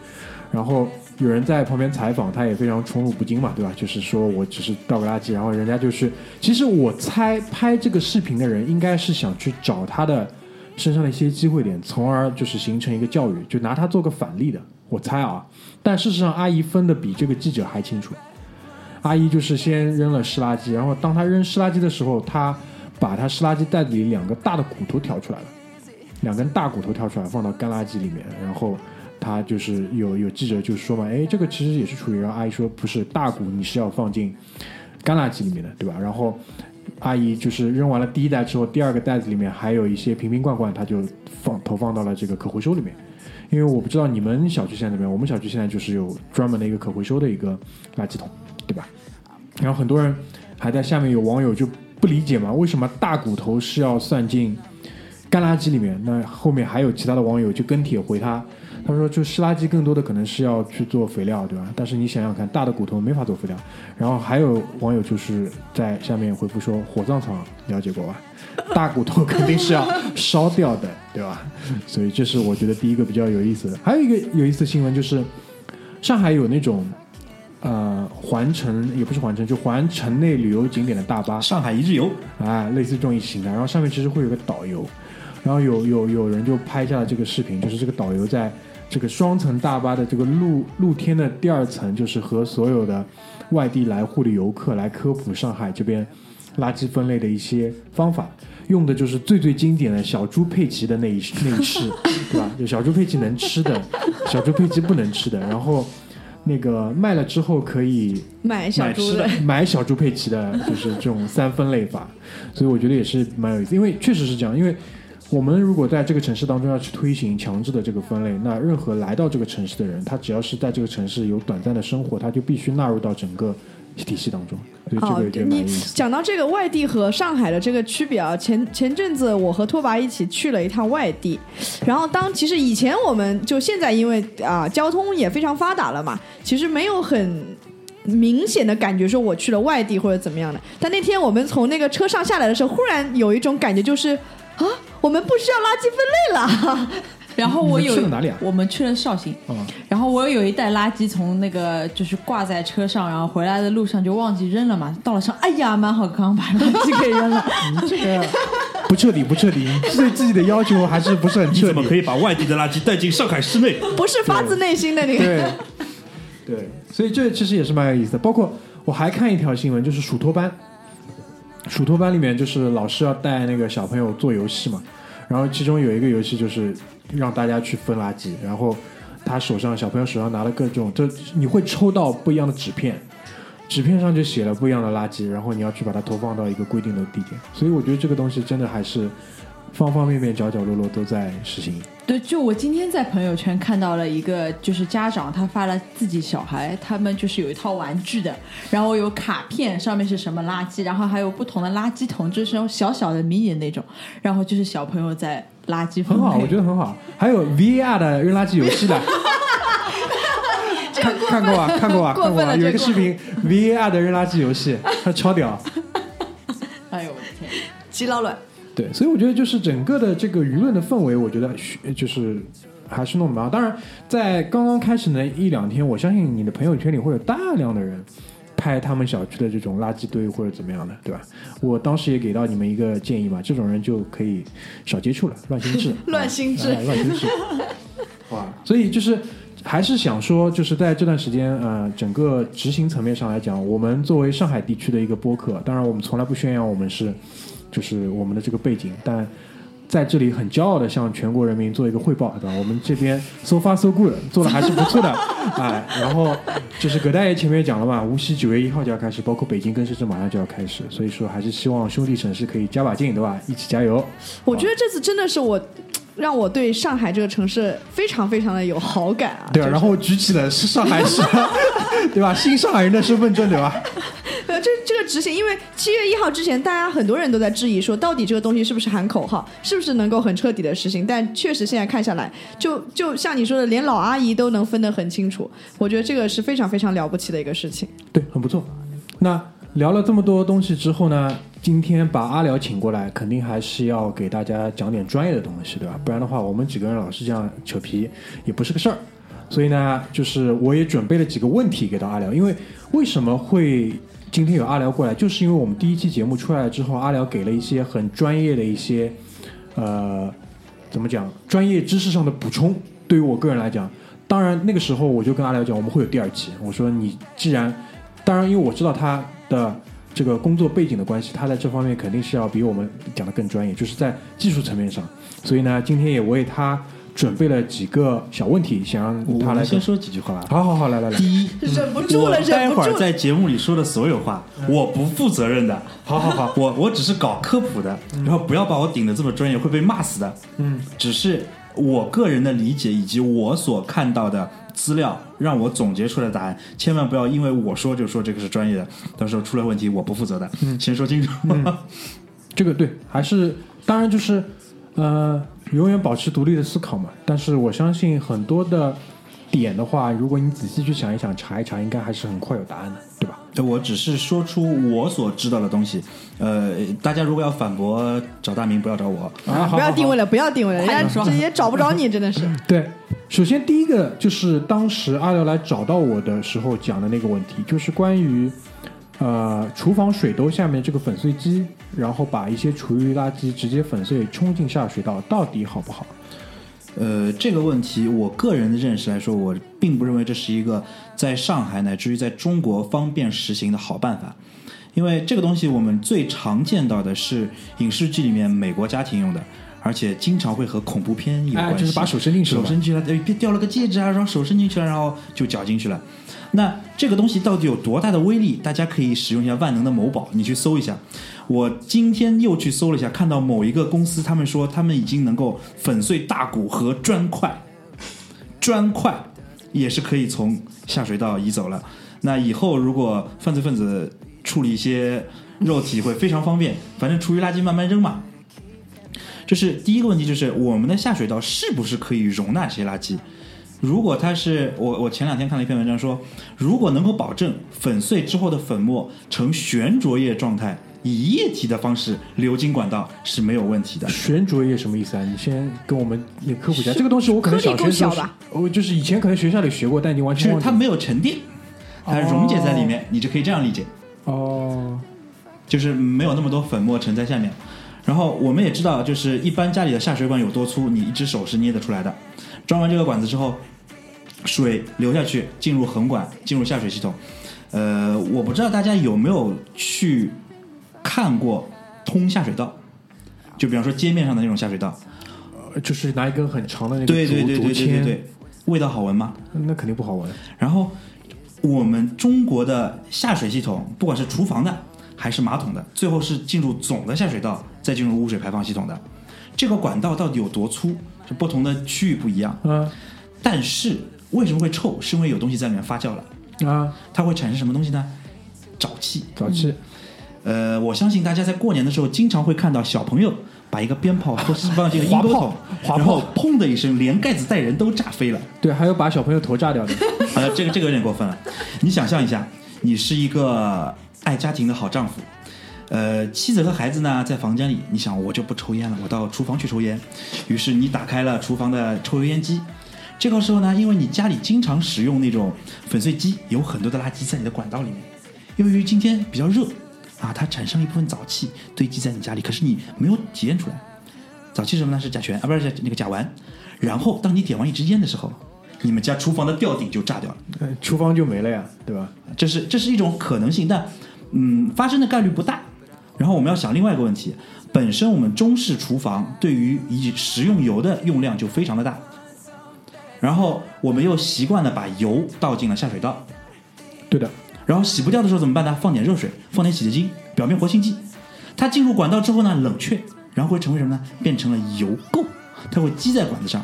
然后有人在旁边采访，她也非常宠辱不惊嘛，对吧？就是说我只是倒个垃圾，然后人家就是，其实我猜拍这个视频的人应该是想去找她的身上的一些机会点，从而就是形成一个教育，就拿她做个反例的，我猜啊。但事实上，阿姨分的比这个记者还清楚。阿姨就是先扔了湿垃圾，然后当她扔湿垃圾的时候，她把她湿垃圾袋子里两个大的骨头挑出来了，两根大骨头挑出来放到干垃圾里面，然后她就是有有记者就说嘛，哎，这个其实也是处于，然后阿姨说不是大骨你是要放进干垃圾里面的，对吧？然后阿姨就是扔完了第一袋之后，第二个袋子里面还有一些瓶瓶罐罐，她就放投放到了这个可回收里面。因为我不知道你们小区现在怎么样，我们小区现在就是有专门的一个可回收的一个垃圾桶，对吧？然后很多人还在下面有网友就不理解嘛，为什么大骨头是要算进干垃圾里面？那后面还有其他的网友就跟帖回他，他说就湿垃圾更多的可能是要去做肥料，对吧？但是你想想看，大的骨头没法做肥料。然后还有网友就是在下面回复说，火葬场了解过吧？大骨头肯定是要烧掉的，对吧？所以这是我觉得第一个比较有意思的。还有一个有意思的新闻就是，上海有那种呃环城也不是环城，就环城内旅游景点的大巴，上海一日游，啊，类似这种意识形态。然后上面其实会有个导游，然后有有有人就拍下了这个视频，就是这个导游在这个双层大巴的这个露露天的第二层，就是和所有的外地来沪的游客来科普上海这边垃圾分类的一些方法。用的就是最最经典的小猪佩奇的那一那一式，对吧？就小猪佩奇能吃的，小猪佩奇不能吃的，然后那个卖了之后可以买小猪买吃的买小猪佩奇的，就是这种三分类法，所以我觉得也是蛮有意思，因为确实是这样，因为我们如果在这个城市当中要去推行强制的这个分类，那任何来到这个城市的人，他只要是在这个城市有短暂的生活，他就必须纳入到整个体系当中，所以这好个也觉得蛮你。讲到这个外地和上海的这个区别啊，前前阵子我和拓跋一起去了一趟外地，然后当其实以前我们就现在因为啊交通也非常发达了嘛，其实没有很。明显的感觉说我去了外地或者怎么样的，但那天我们从那个车上下来的时候，忽然有一种感觉，就是啊，我们不需要垃圾分类了。然后我有去了哪里啊我们去了绍兴，啊、然后我有一袋垃圾从那个就是挂在车上，然后回来的路上就忘记扔了嘛。到了上，哎呀，蛮好，刚刚把垃圾给扔了。你这个 不彻底，不彻底，你对自己的要求还是不是很彻底你怎么。可以把外地的垃圾带进上海市内？不是发自内心的那个。对，对，所以这其实也是蛮有意思的。包括我还看一条新闻，就是数托班，数托班里面就是老师要带那个小朋友做游戏嘛，然后其中有一个游戏就是让大家去分垃圾，然后他手上小朋友手上拿了各种，就你会抽到不一样的纸片。纸片上就写了不一样的垃圾，然后你要去把它投放到一个规定的地点，所以我觉得这个东西真的还是方方面面、角角落落都在实行。对，就我今天在朋友圈看到了一个，就是家长他发了自己小孩，他们就是有一套玩具的，然后有卡片，上面是什么垃圾，然后还有不同的垃圾桶，就是那种小小的迷你的那种，然后就是小朋友在垃圾分很好，我觉得很好。还有 VR 的扔垃圾游戏的，看看过啊，看过啊，过分了看过啊，有一个视频 VR 的扔垃圾游戏，它超屌。哎呦我的天，极老卵。对，所以我觉得就是整个的这个舆论的氛围，我觉得需就是还是弄得蛮好。当然，在刚刚开始那一两天，我相信你的朋友圈里会有大量的人拍他们小区的这种垃圾堆或者怎么样的，对吧？我当时也给到你们一个建议嘛，这种人就可以少接触了，乱心智，乱心智哎乱心智，哇！所以就是。还是想说，就是在这段时间，呃，整个执行层面上来讲，我们作为上海地区的一个播客，当然我们从来不宣扬我们是，就是我们的这个背景，但在这里很骄傲的向全国人民做一个汇报，对吧？我们这边 so far so good，做的还是不错的，哎，然后就是葛大爷前面也讲了嘛，无锡九月一号就要开始，包括北京跟深圳马上就要开始，所以说还是希望兄弟省市可以加把劲，对吧？一起加油。我觉得这次真的是我让我对上海这个城市非常非常的有好感啊。对啊，就是然后举起了是上海市，对吧？新上海人的身份证，对吧？呃，这这个执行，因为七月一号之前，大家很多人都在质疑说，到底这个东西是不是喊口号，是不是能够很彻底的实行？但确实现在看下来，就就像你说的，连老阿姨都能分得很清楚。我觉得这个是非常非常了不起的一个事情。对，很不错。那聊了这么多东西之后呢，今天把阿辽请过来，肯定还是要给大家讲点专业的东西，对吧？不然的话，我们几个人老是这样扯皮，也不是个事儿。所以呢，就是我也准备了几个问题给到阿辽，因为为什么会今天有阿辽过来，就是因为我们第一期节目出来之后，阿辽给了一些很专业的一些，呃，怎么讲，专业知识上的补充。对于我个人来讲，当然那个时候我就跟阿辽讲，我们会有第二期。我说你既然，当然因为我知道他的这个工作背景的关系，他在这方面肯定是要比我们讲的更专业，就是在技术层面上。所以呢，今天也为他准备了几个小问题，想让他来先说几句话吧。好好好，来来来，第一，忍不住了，我待会儿。在节目里说的所有话，我不负责任的。好好好，我我只是搞科普的，然后不要把我顶的这么专业，会被骂死的。嗯，只是我个人的理解以及我所看到的资料，让我总结出来的答案，千万不要因为我说就说这个是专业的，到时候出了问题我不负责的。嗯先说清楚。这个对，还是当然就是呃，永远保持独立的思考嘛。但是我相信很多的点的话，如果你仔细去想一想、查一查，应该还是很快有答案的，对吧？对我只是说出我所知道的东西，呃，大家如果要反驳，找大明不要找我。啊，好不要定位了。不要定位了，人家也找不着你，真的是。对，首先第一个就是当时阿廖来找到我的时候讲的那个问题，就是关于呃厨房水兜下面这个粉碎机，然后把一些厨余垃圾直接粉碎冲进下水道，到底好不好？呃，这个问题，我个人的认识来说，我并不认为这是一个在上海乃至于在中国方便实行的好办法，因为这个东西我们最常见到的是影视剧里面美国家庭用的，而且经常会和恐怖片有关系，哎就是把手伸进去了手伸进去了，哎，掉了个戒指啊，然后手伸进去了，然后就搅进去了。那这个东西到底有多大的威力？大家可以使用一下万能的某宝，你去搜一下。我今天又去搜了一下，看到某一个公司，他们说他们已经能够粉碎大骨和砖块，砖块也是可以从下水道移走了。那以后如果犯罪分子处理一些肉体会非常方便，反正厨余垃圾慢慢扔嘛。这是第一个问题，就是我们的下水道是不是可以容纳这些垃圾？如果它是我我前两天看了一篇文章说，如果能够保证粉碎之后的粉末呈悬浊液状态，以液体的方式流经管道是没有问题的。悬浊液什么意思啊？你先跟我们也科普一下。这个东西我可能小学小吧是，我就是以前可能学校里学过，但已经完全忘了。就是它没有沉淀，它溶解在里面，你就可以这样理解，哦，就是没有那么多粉末沉在下面。然后我们也知道，就是一般家里的下水管有多粗，你一只手是捏得出来的。装完这个管子之后，水流下去，进入横管，进入下水系统。呃，我不知道大家有没有去看过通下水道，就比方说街面上的那种下水道。呃就是拿一根很长的那个对对对对对对签，对，味道好闻吗？那肯定不好闻。然后我们中国的下水系统，不管是厨房的还是马桶的，最后是进入总的下水道，再进入污水排放系统的。这个管道到底有多粗，就不同的区域不一样。啊但是为什么会臭？是因为有东西在里面发酵了，啊，它会产生什么东西呢？沼气。沼气呃，我相信大家在过年的时候经常会看到小朋友把一个鞭炮或是放进了 滑炮阴沟桶，滑然后炮砰的一声，连盖子带人都炸飞了。对，还有把小朋友头炸掉的，好了，这个这个有点过分了。你想象一下，你是一个爱家庭的好丈夫，呃，妻子和孩子呢在房间里，你想我就不抽烟了，我到厨房去抽烟。于是你打开了厨房的抽油烟机。这个时候呢，因为你家里经常使用那种粉碎机，有很多的垃圾在你的管道里面。由于今天比较热啊，它产生了一部分沼气堆积在你家里，可是你没有体验出来。沼气什么呢？是甲醛啊，不是那个甲烷。然后当你点完一支烟的时候，你们家厨房的吊顶就炸掉了。呃厨房就没了呀，对吧？这是这是一种可能性，但嗯，发生的概率不大。然后我们要想另外一个问题，本身我们中式厨房对于以食用油的用量就非常的大，然后我们又习惯了把油倒进了下水道，对的，然后洗不掉的时候怎么办呢？放点热水，放点洗洁精，表面活性剂，它进入管道之后呢，冷却，然后会成为什么呢？变成了油垢，它会积在管子上。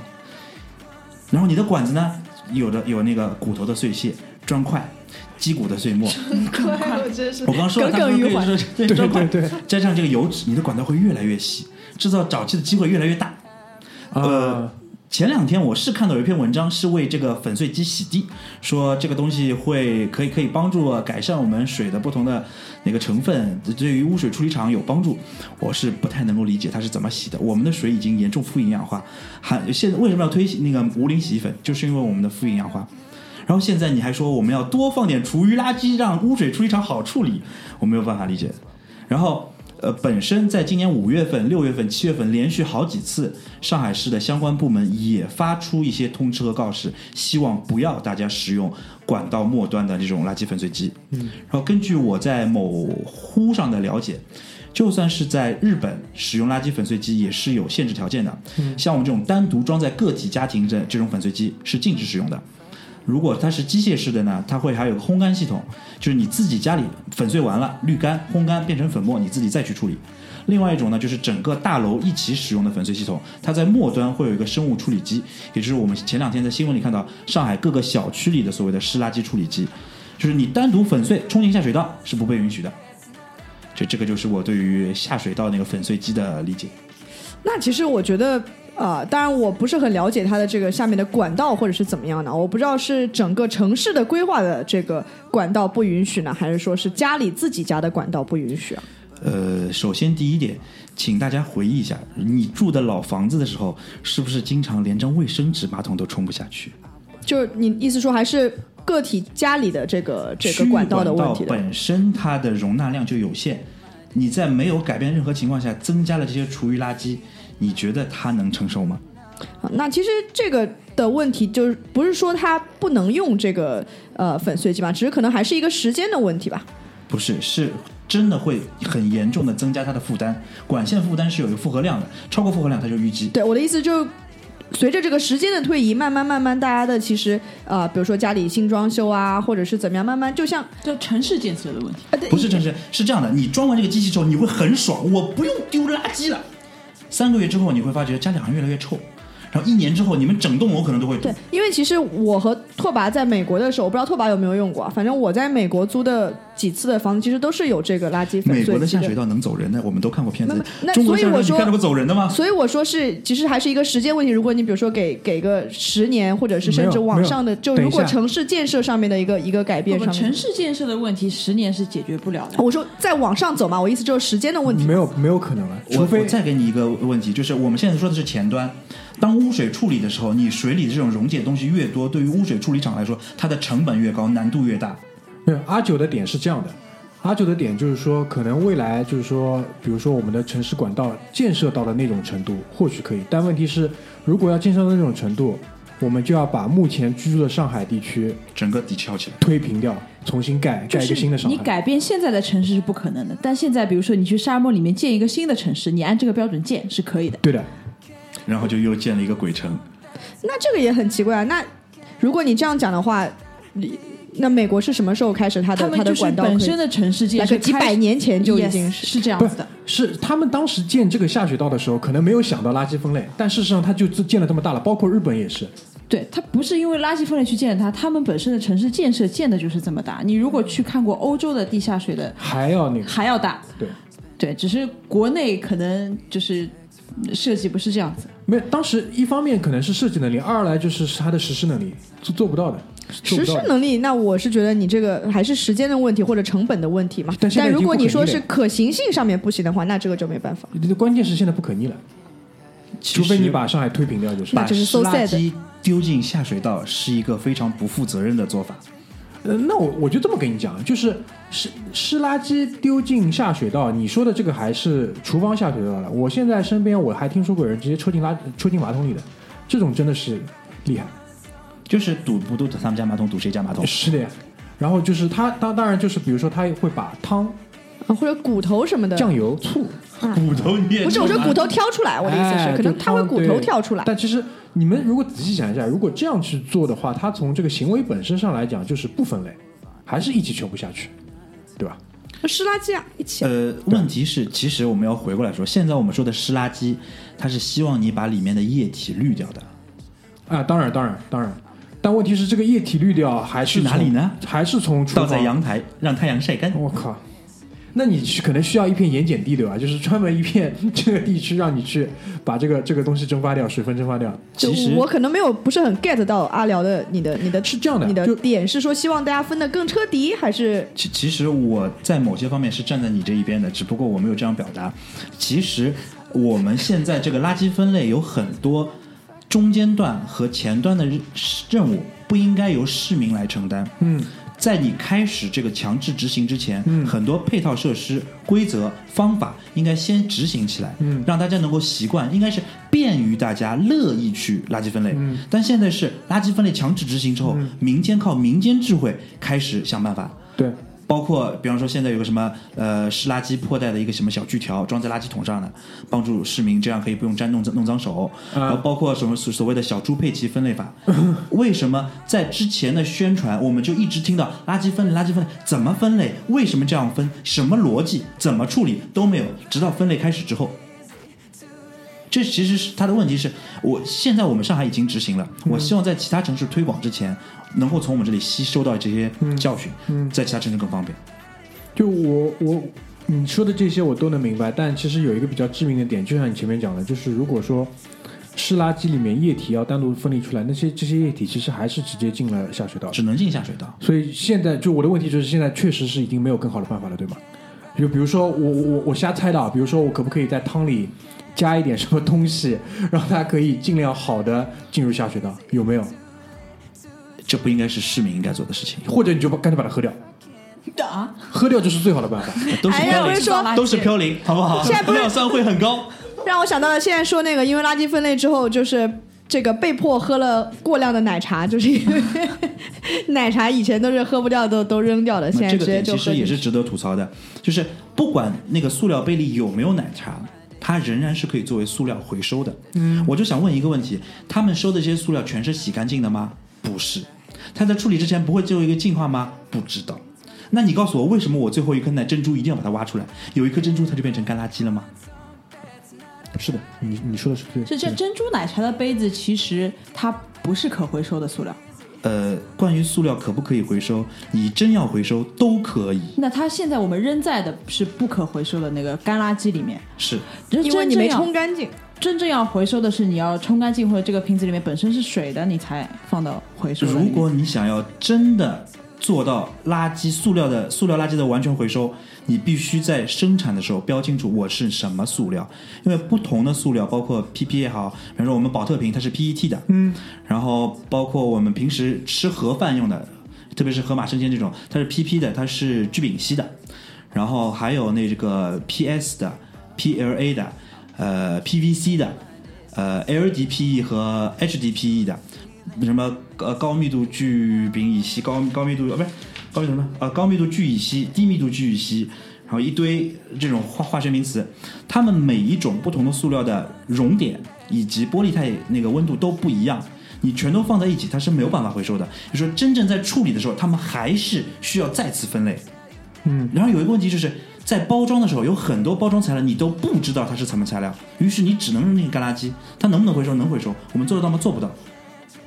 然后你的管子呢，有的有那个骨头的碎屑、砖块、击鼓的碎末。快，我真是我刚刚说了，耿它们可以耿于怀。说对对对对加上这个油脂，你的管道会越来越细，制造沼气的机会越来越大。呃啊，前两天我是看到有一篇文章是为这个粉碎机洗地，说这个东西会可以可以帮助改善我们水的不同的那个成分，对于污水处理厂有帮助。我是不太能够理解它是怎么洗的。我们的水已经严重负营养化，还现在为什么要推那个无磷洗衣粉？就是因为我们的负营养化。然后现在你还说我们要多放点厨余垃圾，让污水处理厂好处理，我没有办法理解。然后，呃，本身在今年五月份、六月份、七月份连续好几次，上海市的相关部门也发出一些通知和告示，希望不要大家使用管道末端的这种垃圾粉碎机。嗯，然后根据我在某乎上的了解。就算是在日本使用垃圾粉碎机也是有限制条件的，嗯像我们这种单独装在个体家庭的这种粉碎机是禁止使用的。如果它是机械式的呢，它会还有个烘干系统，就是你自己家里粉碎完了滤干、烘干变成粉末，你自己再去处理。另外一种呢，就是整个大楼一起使用的粉碎系统，它在末端会有一个生物处理机，也就是我们前两天在新闻里看到上海各个小区里的所谓的湿垃圾处理机，就是你单独粉碎冲进下水道是不被允许的。这这个就是我对于下水道那个粉碎机的理解。那其实我觉得，呃，当然我不是很了解它的这个下面的管道或者是怎么样的，我不知道是整个城市的规划的这个管道不允许呢，还是说是家里自己家的管道不允许啊？呃，首先第一点，请大家回忆一下，你住的老房子的时候，是不是经常连张卫生纸马桶都冲不下去？就是你意思说还是个体家里的这个这个管道的问题的？本身它的容纳量就有限，你在没有改变任何情况下增加了这些厨余垃圾，你觉得他能承受吗？啊那其实这个的问题就是不是说他不能用这个呃粉碎机吧，只是可能还是一个时间的问题吧。不是，是真的会很严重的增加它的负担。管线负担是有一个负荷量的，超过负荷量它就淤积。对，我的意思就是。随着这个时间的推移，慢慢慢慢，大家的其实呃，比如说家里新装修啊，或者是怎么样，慢慢就像就城市建设的问题。不是城市是这样的，你装完这个机器之后，你会很爽，我不用丢垃圾了。三个月之后，你会发觉家里好像越来越臭，然后一年之后，你们整栋楼可能都会对，因为其实我和拓跋在美国的时候，我不知道拓跋有没有用过啊，反正我在美国租的几次的房子，其实都是有这个垃圾美国的下水道能走人的，我们都看过片子那所以我说下水道你看到过走人的吗？所以我说是，其实还是一个时间问题。如果你比如说给给个十年，或者是甚至往上的，就如果城市建设上面的一个一个改变不上面，城市建设的问题，十年是解决不了的。我说再往上走嘛，我意思就是时间的问题。没有没有可能了，除非我再给你一个问题，就是我们现在说的是前端，当污水处理的时候，你水里的这种溶解东西越多，对于污水处理厂来说，它的成本越高，难度越大。没有阿九的点是这样的，阿九的点就是说，可能未来就是说，比如说我们的城市管道建设到了那种程度，或许可以，但问题是，如果要建设到那种程度，我们就要把目前居住的上海地区整个底翘起来。推平掉，重新盖盖一个新的上海。你改变现在的城市是不可能的，但现在比如说你去沙漠里面建一个新的城市，你按这个标准建是可以的。对的，然后就又建了一个鬼城。那这个也很奇怪啊。那如果你这样讲的话，你那美国是什么时候开始它的它的管道本身的城市建来设几百年前就已经是是这样子的。是他们当时建这个下水道的时候，可能没有想到垃圾分类，但事实上它就建了这么大了，包括日本也是。对，它不是因为垃圾分类去建它，他们本身的城市建设建的就是这么大。你如果去看过欧洲的地下水的，还要那个还要大。对，对，只是国内可能就是嗯设计不是这样子。没有，当时一方面可能是设计能力，二来就是它的实施能力是做不到的，实。施能力，那我是觉得你这个还是时间的问题或者成本的问题嘛。但如果你说是可行性上面不行的话，那这个就没办法。关键是现在不可逆了，除非你把上海推平掉，就是。那就是把垃圾丢进下水道是一个非常不负责任的做法。呃，那我我就这么跟你讲，就是湿湿垃圾丢进下水道，你说的这个还是厨房下水道了。我现在身边我还听说过有人直接抽进垃抽进马桶里的，这种真的是厉害。就是堵不堵他们家马桶，堵谁家马桶？是的呀。然后就是他，当当然就是比如说他会把汤、啊，或者骨头什么的，酱油、醋，骨头你也不是我说骨头挑出来，我的意思是，哎可能就他会骨头挑出来。但其实你们如果仔细想一下，如果这样去做的话，他从这个行为本身上来讲就是不分类，还是一起全部下去，对吧？湿垃圾啊，一起。呃，问题是，其实我们要回过来说，现在我们说的湿垃圾，它是希望你把里面的液体滤掉的。啊，当然，当然，当然。但问题是，这个液体滤掉还是去哪里呢还是从厨倒在阳台，让太阳晒干。我靠，那你去可能需要一片盐碱地，对吧？就是专门一片这个地区让你去把这个这个东西蒸发掉，水分蒸发掉。其实我可能没有不是很 get 到阿辽的你的你的是这样的你的点是说希望大家分得更彻底，还是其其实我在某些方面是站在你这一边的，只不过我没有这样表达。其实我们现在这个垃圾分类有很多中间段和前端的任任务不应该由市民来承担。嗯，在你开始这个强制执行之前，嗯很多配套设施、规则、方法应该先执行起来，嗯让大家能够习惯，应该是便于大家乐意去垃圾分类。嗯但现在是垃圾分类强制执行之后，民间靠民间智慧开始想办法。对，包括比方说现在有个什么呃湿垃圾破袋的一个什么小锯条装在垃圾桶上的，帮助市民这样可以不用沾弄脏弄脏手。啊然后包括什么所所谓的小猪佩奇分类法，为什么在之前的宣传我们就一直听到垃圾分类垃圾分类怎么分类，为什么这样分，什么逻辑，怎么处理都没有，直到分类开始之后。这其实是他的问题是，我现在我们上海已经执行了，我希望在其他城市推广之前，能够从我们这里吸收到这些教训，在其他城市更方便。就我我你说的这些我都能明白，但其实有一个比较致命的点，就像你前面讲的，就是如果说湿垃圾里面液体要单独分离出来，那些这些液体其实还是直接进了下水道。只能进下水道。所以现在就我的问题就是，现在确实是已经没有更好的办法了，对吗？就比如说我我我瞎猜的，啊，比如说我可不可以在汤里加一点什么东西，让它可以尽量好的进入下水道，有没有？这不应该是市民应该做的事情，或者你就把干脆把它喝掉，啊，喝掉就是最好的办法。都是飘零，说都是飘零，好不好？现在不是尿酸会很高。让我想到了现在说那个，因为垃圾分类之后，就是这个被迫喝了过量的奶茶，就是因 为奶茶以前都是喝不掉都都扔掉的，现在这个直接就点其实。也是值得吐槽的，就是不管那个塑料杯里有没有奶茶，它仍然是可以作为塑料回收的。嗯，我就想问一个问题：他们收的这些塑料全是洗干净的吗？不是。它在处理之前不会做一个净化吗？不知道。那你告诉我，为什么我最后一颗奶珍珠一定要把它挖出来？有一颗珍珠它就变成干垃圾了吗？是的，你你说的是对。这这珍珠奶茶的杯子，其实它不是可回收的塑料。呃，关于塑料可不可以回收，你真要回收都可以。那它现在我们扔在的是不可回收的那个干垃圾里面，是，因为你没冲干。净，真正要回收的是你要冲干净，或者这个瓶子里面本身是水的，你才放到回收。如果你想要真的做到垃圾塑料的塑料垃圾的完全回收，你必须在生产的时候标清楚我是什么塑料，因为不同的塑料，包括 PP 也好，比如说我们保特瓶它是 PET 的，嗯，然后包括我们平时吃盒饭用的，特别是盒马生鲜这种，它是 PP 的，它是聚丙烯的，然后还有那个 PS 的、PLA 的、呃 PVC 的、呃 LDPE 和 HDPE 的，什么呃高密度聚丙乙烯、高高密度呃不是高密度什么呃高密度聚乙烯、低密度聚乙烯，然后一堆这种化化学名词，它们每一种不同的塑料的熔点以及玻璃态那个温度都不一样。你全都放在一起，它是没有办法回收的。就说真正在处理的时候，它们还是需要再次分类。嗯，然后有一个问题就是在包装的时候，有很多包装材料你都不知道它是什么材料，于是你只能扔进干垃圾。它能不能回收？能回收。我们做得到吗？做不到。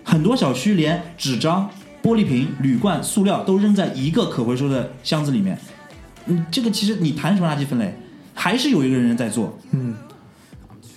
很多小区连纸张、玻璃瓶、铝罐、塑料都扔在一个可回收的箱子里面。嗯，这个其实你谈什么垃圾分类，还是有一个人在做。嗯，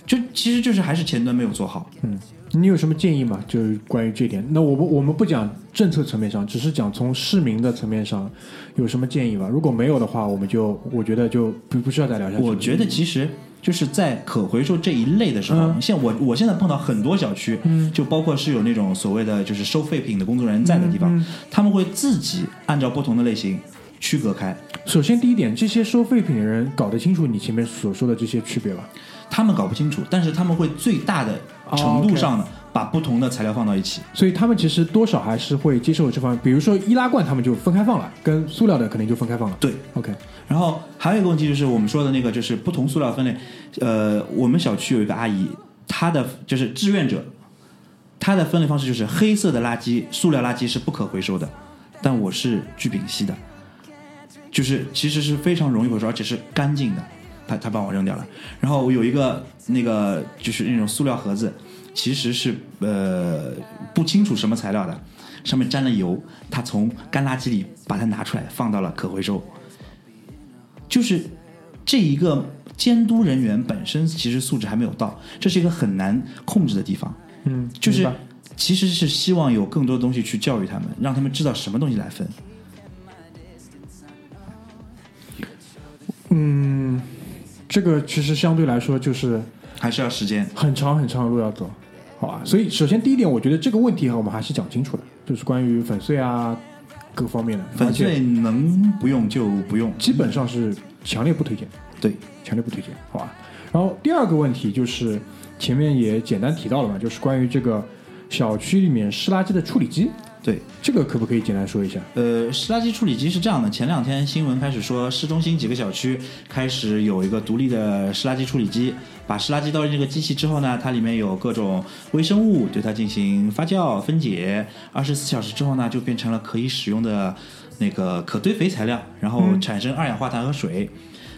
就其实就是还是前端没有做好。嗯你有什么建议吗？就是关于这点。那我们我们不讲政策层面上，只是讲从市民的层面上有什么建议吧。如果没有的话，我们就我觉得就不不需要再聊下去了。我觉得其实就是在可回收这一类的时候，嗯像我我现在碰到很多小区，就包括是有那种所谓的就是收废品的工作人员在的地方，嗯他们会自己按照不同的类型区隔开。首先第一点，这些收废品的人搞得清楚你前面所说的这些区别吧。他们搞不清楚，但是他们会最大的程度上的把不同的材料放到一起。所以他们其实多少还是会接受这方面，比如说易拉罐，他们就分开放了，跟塑料的肯定就分开放了。对，OK，然后还有一个问题就是我们说的那个，就是不同塑料分类。呃，我们小区有一个阿姨，她的就是志愿者，她的分类方式就是黑色的垃圾、塑料垃圾是不可回收的，但我是聚丙烯的，就是其实是非常容易回收，而且是干净的。她她帮我扔掉了。然后我有一个那个就是那种塑料盒子，其实是呃不清楚什么材料的，上面沾了油，他从干垃圾里把它拿出来放到了可回收。就是这一个监督人员本身其实素质还没有到，这是一个很难控制的地方。嗯，就是其实是希望有更多的东西去教育他们，让他们知道什么东西来分。嗯，这个其实相对来说就是还是要时间。很长很长的路要走，好吧？所以首先第一点，我觉得这个问题哈，我们还是讲清楚的，就是关于粉碎啊各方面的，粉碎能不用就不用，基本上是强烈不推荐，对。强烈不推荐，好吧？然后第二个问题就是前面也简单提到了嘛，就是关于这个小区里面湿垃圾的处理机，对，这个可不可以简单说一下？呃，湿垃圾处理机是这样的，前两天新闻开始说，市中心几个小区开始有一个独立的湿垃圾处理机，把湿垃圾倒进这个机器之后呢，它里面有各种微生物，对它进行发酵分解，二十四小时之后呢，就变成了可以使用的那个可堆肥材料，然后产生二氧化碳和水。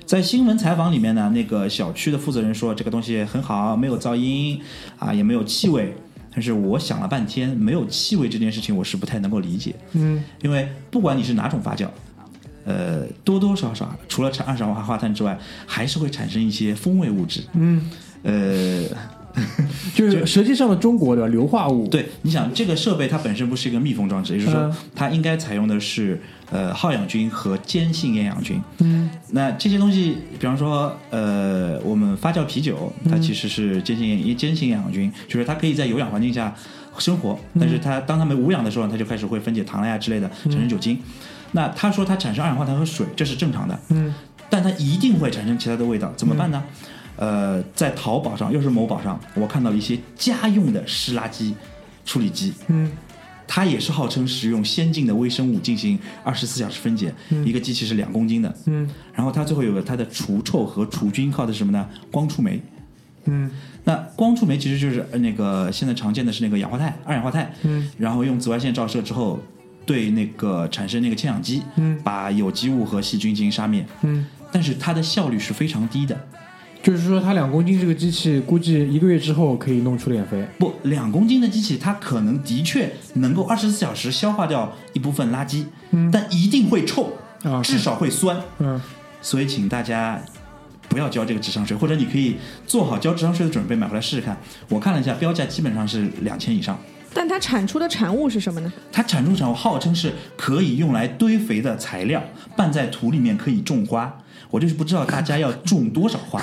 在新闻采访里面呢，那个小区的负责人说这个东西很好，没有噪音啊，也没有气味。但是我想了半天，没有气味这件事情我是不太能够理解。嗯，因为不管你是哪种发酵，呃，多多少少除了产二氧化碳之外，还是会产生一些风味物质。嗯，呃，就是实际上的中国的硫化物，，对，你想这个设备它本身不是一个密封装置，也就是说嗯它应该采用的是呃耗氧菌和间性厌氧菌。嗯。那这些东西，比方说，呃，我们发酵啤酒，它其实是间性厌间性厌氧菌，就是它可以在有氧环境下生活，但是它当它们无氧的时候，它就开始会分解糖呀之类的，产生酒精。那他说它产生二氧化碳和水，这是正常的，嗯。但它一定会产生其他的味道，怎么办呢？呃，在淘宝上，又是某宝上，我看到了一些家用的湿垃圾处理机，嗯它也是号称使用先进的微生物进行二十四小时分解，一个机器是两公斤的，嗯。然后它最后有个它的除臭和除菌靠的是什么呢？光触媒。嗯。那光触媒其实就是呃那个现在常见的是那个氧化钛、二氧化钛，嗯，然后用紫外线照射之后，对那个产生那个氢氧基，嗯。把有机物和细菌进行杀灭，嗯，但是它的效率是非常低的。就是说它两公斤这个机器，估计一个月之后可以弄出点肥。不，两公斤的机器，它可能的确能够二十四小时消化掉一部分垃圾，嗯但一定会臭，啊至少会酸。嗯所以请大家不要交这个智商税，或者你可以做好交智商税的准备，买回来试试看。我看了一下，标价基本上是两千以上。但它产出的产物是什么呢？它产出产物号称是可以用来堆肥的材料，拌在土里面可以种花。我就是不知道大家要种多少花，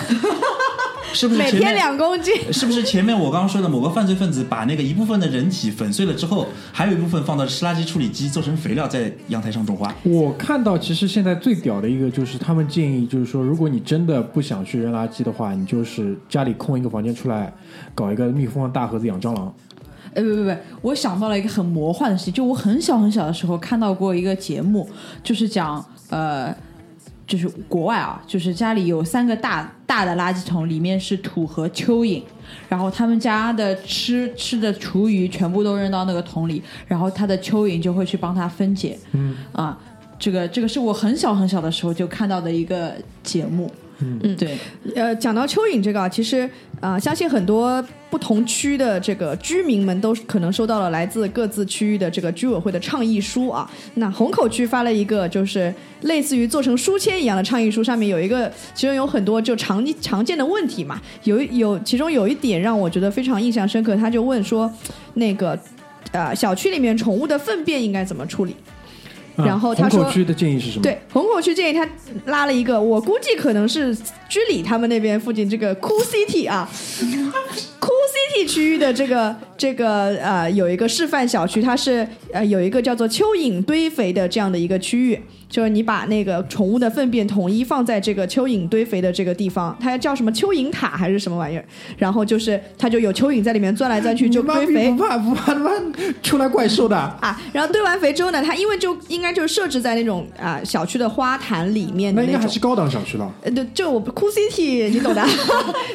是不是每天两公斤，是不是前面我刚刚说的某个犯罪分子把那个一部分的人体粉碎了之后，还有一部分放到湿垃圾处理机做成肥料，在阳台上种花？我看到其实现在最屌的一个就是他们建议，就是说如果你真的不想去扔垃圾的话，你就是家里空一个房间出来，搞一个密封的大盒子养蟑螂。哎，不不不，我想到了一个很魔幻的事情，就我很小很小的时候看到过一个节目，就是讲呃就是国外啊，就是家里有三个大大的垃圾桶，里面是土和蚯蚓，然后他们家的吃吃的厨余全部都扔到那个桶里，然后他的蚯蚓就会去帮他分解。嗯啊，这个这个是我很小很小的时候就看到的一个节目。嗯，对，呃，讲到蚯蚓这个啊，其实啊、相信很多不同区的这个居民们都可能收到了来自各自区域的这个居委会的倡议书啊。那虹口区发了一个就是类似于做成书签一样的倡议书，上面有一个，其中有很多就常常见的问题嘛，有有其中有一点让我觉得非常印象深刻，他就问说，那个呃小区里面宠物的粪便应该怎么处理？然后他说虹口区的建议是什么？对，虹口区建议他拉了一个，我估计可能是居里他们那边附近这个 Cool City 啊，Cool City 区域的这个这个呃有一个示范小区，它是呃有一个叫做蚯蚓堆肥的这样的一个区域，就是你把那个宠物的粪便统一放在这个蚯蚓堆肥的这个地方，它叫什么蚯蚓塔还是什么玩意儿？然后就是它就有蚯蚓在里面钻来钻去就堆肥不怕 不怕他妈出来怪兽的？啊，然后堆完肥之后呢，它因为就应该就是设置在那种啊、小区的花坛里面的那应该还是高档小区了。呃，对，就我 Cool City，你懂的，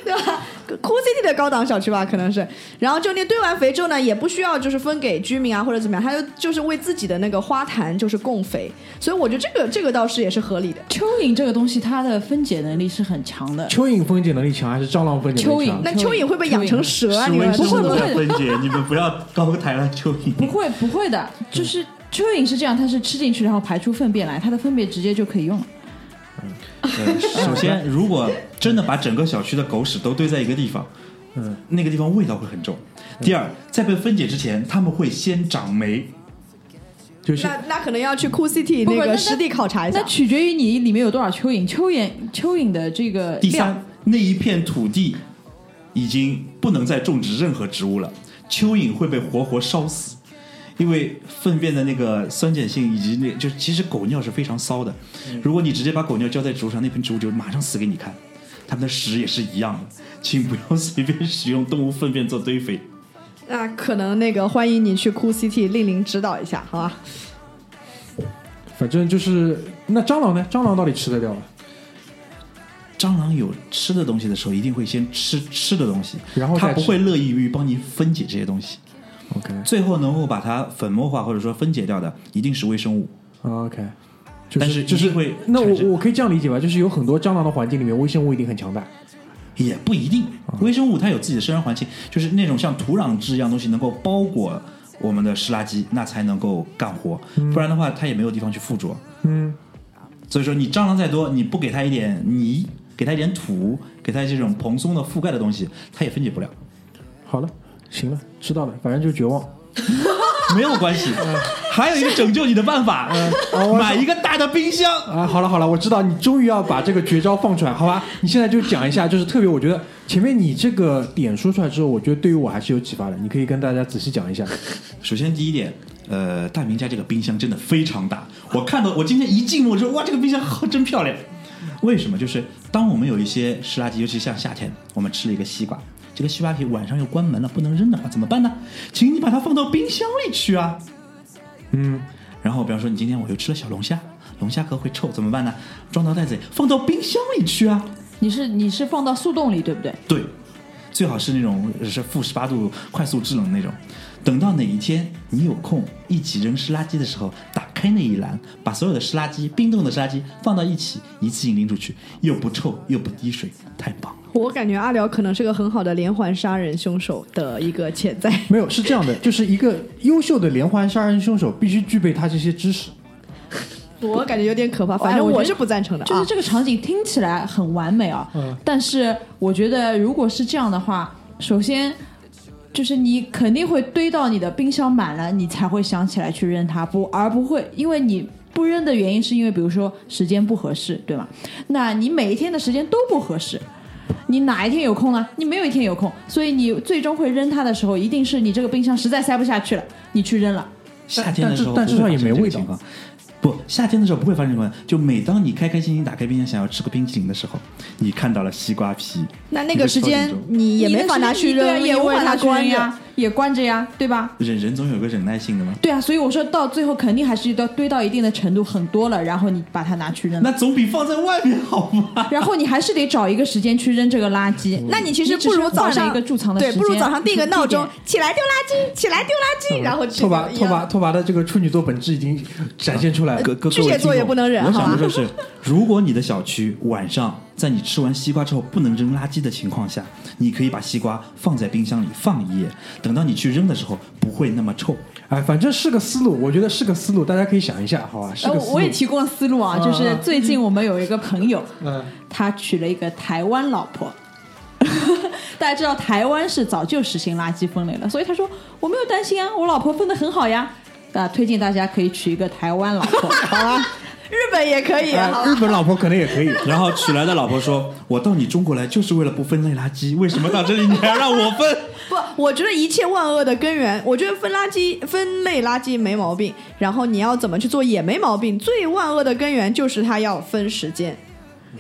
对 吧？Cool City 的高档小区吧，可能是。然后就那堆完肥之后呢，也不需要就是分给居民啊或者怎么样，它就就是为自己的那个花坛就是供肥，所以我觉得这个这个倒是也是合理的。蚯蚓这个东西它的分解能力是很强的。蚯蚓分解能力强还是蟑螂分解能力强？那蚯蚓会被养成蛇啊？你们是说我在分解，你们不要高抬了蚯蚓。不会不会的，就是蚯蚓是这样，它是吃进去然后排出粪便来，它的粪便直接就可以用了。嗯，首先，如果真的把整个小区的狗屎都堆在一个地方，嗯，那个地方味道会很重。第二，在被分解之前，他们会先长霉。就是那那可能要去 Cool City 那个实地考察一下那。取决于你里面有多少蚯蚓，蚯蚓蚯蚓的这个，第三，那一片土地已经不能再种植任何植物了，蚯蚓会被活活烧死，因为粪便的那个酸碱性以及那就其实狗尿是非常骚的，如果你直接把狗尿浇在植物上，那盆植物就马上死给你看。它们的屎也是一样的，请不要随便使用动物粪便做堆肥。那可能那个欢迎你去 Cool City 令令指导一下，好吧？反正就是那蟑螂呢？蟑螂到底吃得掉吗？蟑螂有吃的东西的时候，一定会先吃吃的东西，然后它不会乐意于帮你分解这些东西。OK 最后能够把它粉末化或者说分解掉的，一定是微生物。OK，就但是就是会那我我可以这样理解吧？就是有很多蟑螂的环境里面，微生物一定很强大。也不一定，微生物它有自己的生长环境，就是那种像土壤质一样东西能够包裹我们的湿垃圾，那才能够干活，不然的话它也没有地方去附着。嗯，所以说你蟑螂再多，你不给它一点泥，给它一点土，给它这种蓬松的覆盖的东西，它也分解不了。好了，行了，知道了，反正就绝望。没有关系，还有一个拯救你的办法，买一个大的冰箱。啊，好了好了，我知道你终于要把这个绝招放出来，好吧？你现在就讲一下，就是特别，我觉得 前面你这个点说出来之后，我觉得对于我还是有启发的。你可以跟大家仔细讲一下。首先第一点，呃，大明家这个冰箱真的非常大。我看到我今天一进屋，我说哇，这个冰箱好真漂亮。为什么？就是当我们有一些湿垃圾，尤其像夏天，我们吃了一个西瓜，这个西瓜皮晚上又关门了，不能扔的话怎么办呢？请你把它放到冰箱里去啊。嗯，然后比方说你今天我又吃了小龙虾，龙虾壳会臭怎么办呢？装到袋子里，放到冰箱里去啊。你是你是放到速冻里对不对？对，最好是那种是负十八度快速制冷那种。等到哪一天你有空一起扔湿垃圾的时候，打开那一栏，把所有的湿垃圾、冰冻的湿垃圾放到一起，一次性拎出去，又不臭又不滴水，太棒了。我感觉阿辽可能是个很好的连环杀人凶手的一个潜在。没有，是这样的，就是一个优秀的连环杀人凶手必须具备他这些知识。我感觉有点可怕，反正哎我是不赞成的啊。就是这个场景听起来很完美啊，嗯但是我觉得如果是这样的话，首先就是你肯定会堆到你的冰箱满了，你才会想起来去扔它，不而不会因为你。不扔的原因是因为，比如说时间不合适，对吗？那你每一天的时间都不合适，你哪一天有空呢？你没有一天有空，所以你最终会扔它的时候，一定是你这个冰箱实在塞不下去了，你去扔了。夏天的时候但至少也没味道。不，夏天的时候不会发生什么。就每当你开开心心打开冰箱想要吃个冰淇淋的时候，你看到了西瓜皮，那那个时间你也没法拿去扔，对啊，也无法拿去它关呀。也关着呀，对吧？忍人总有个忍耐性的嘛。对啊，所以我说到最后肯定还是要堆到一定的程度很多了，然后你把它拿去扔。那总比放在外面好吗？然后你还是得找一个时间去扔这个垃圾。那你其实不如早上一个贮藏的对，时间，不如早上定个闹钟，起来丢垃圾，起来丢垃圾，然后拖把拖把拖把的这个处女座本质已经展现出来了。各各巨蟹座也不能忍我好吧想的就是，如果你的小区晚上在你吃完西瓜之后不能扔垃圾的情况下，你可以把西瓜放在冰箱里放一夜，等到你去扔的时候不会那么臭。哎，反正是个思路，我觉得是个思路，大家可以想一下，好吧？是呃个思路。我也提供了思路啊，就是最近我们有一个朋友，嗯他娶了一个台湾老婆。大家知道台湾是早就实行垃圾分类了，所以他说我没有担心啊，我老婆分的很好呀。啊，推荐大家可以娶一个台湾老婆，好吧？日本也可以，哎好日本老婆可能也可以。然后娶来的老婆说：“我到你中国来就是为了不分类垃圾，为什么到这里你还要让我分 不，我觉得一切万恶的根源，我觉得分垃圾、分类垃圾没毛病，然后你要怎么去做也没毛病。最万恶的根源就是他要分时间。嗯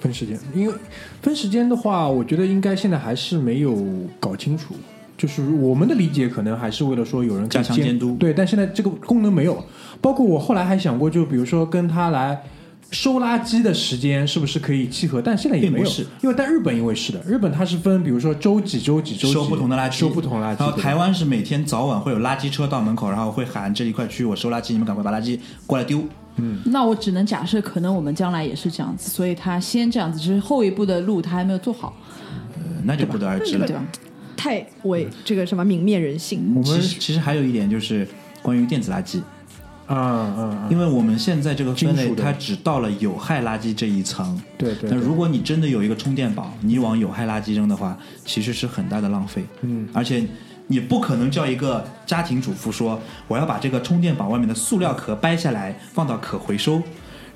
分时间，因为分时间的话，我觉得应该现在还是没有搞清楚。就是我们的理解，可能还是为了说有人加强监督对，但现在这个功能没有。包括我后来还想过，就比如说跟他来收垃圾的时间是不是可以契合？但现在也没有，并不是因为在日本因为是的，日本它是分，比如说周几周几周几收不同的垃圾？收不同的垃圾。然后台湾是每天早晚会有垃圾车到门口，然后会喊这一块区域我收垃圾，你们赶快把垃圾过来丢。嗯那我只能假设，可能我们将来也是这样子，所以他先这样子，只是后一步的路他还没有做好，呃那就不得而知了。对吧？太为这个什么泯灭人性。我们其实其实还有一点就是关于电子垃圾，啊啊啊，因为我们现在这个分类它只到了有害垃圾这一层。对对。对那如果你真的有一个充电宝，你往有害垃圾扔的话，其实是很大的浪费。嗯，而且你不可能叫一个家庭主妇说，我要把这个充电宝外面的塑料壳掰下来放到可回收，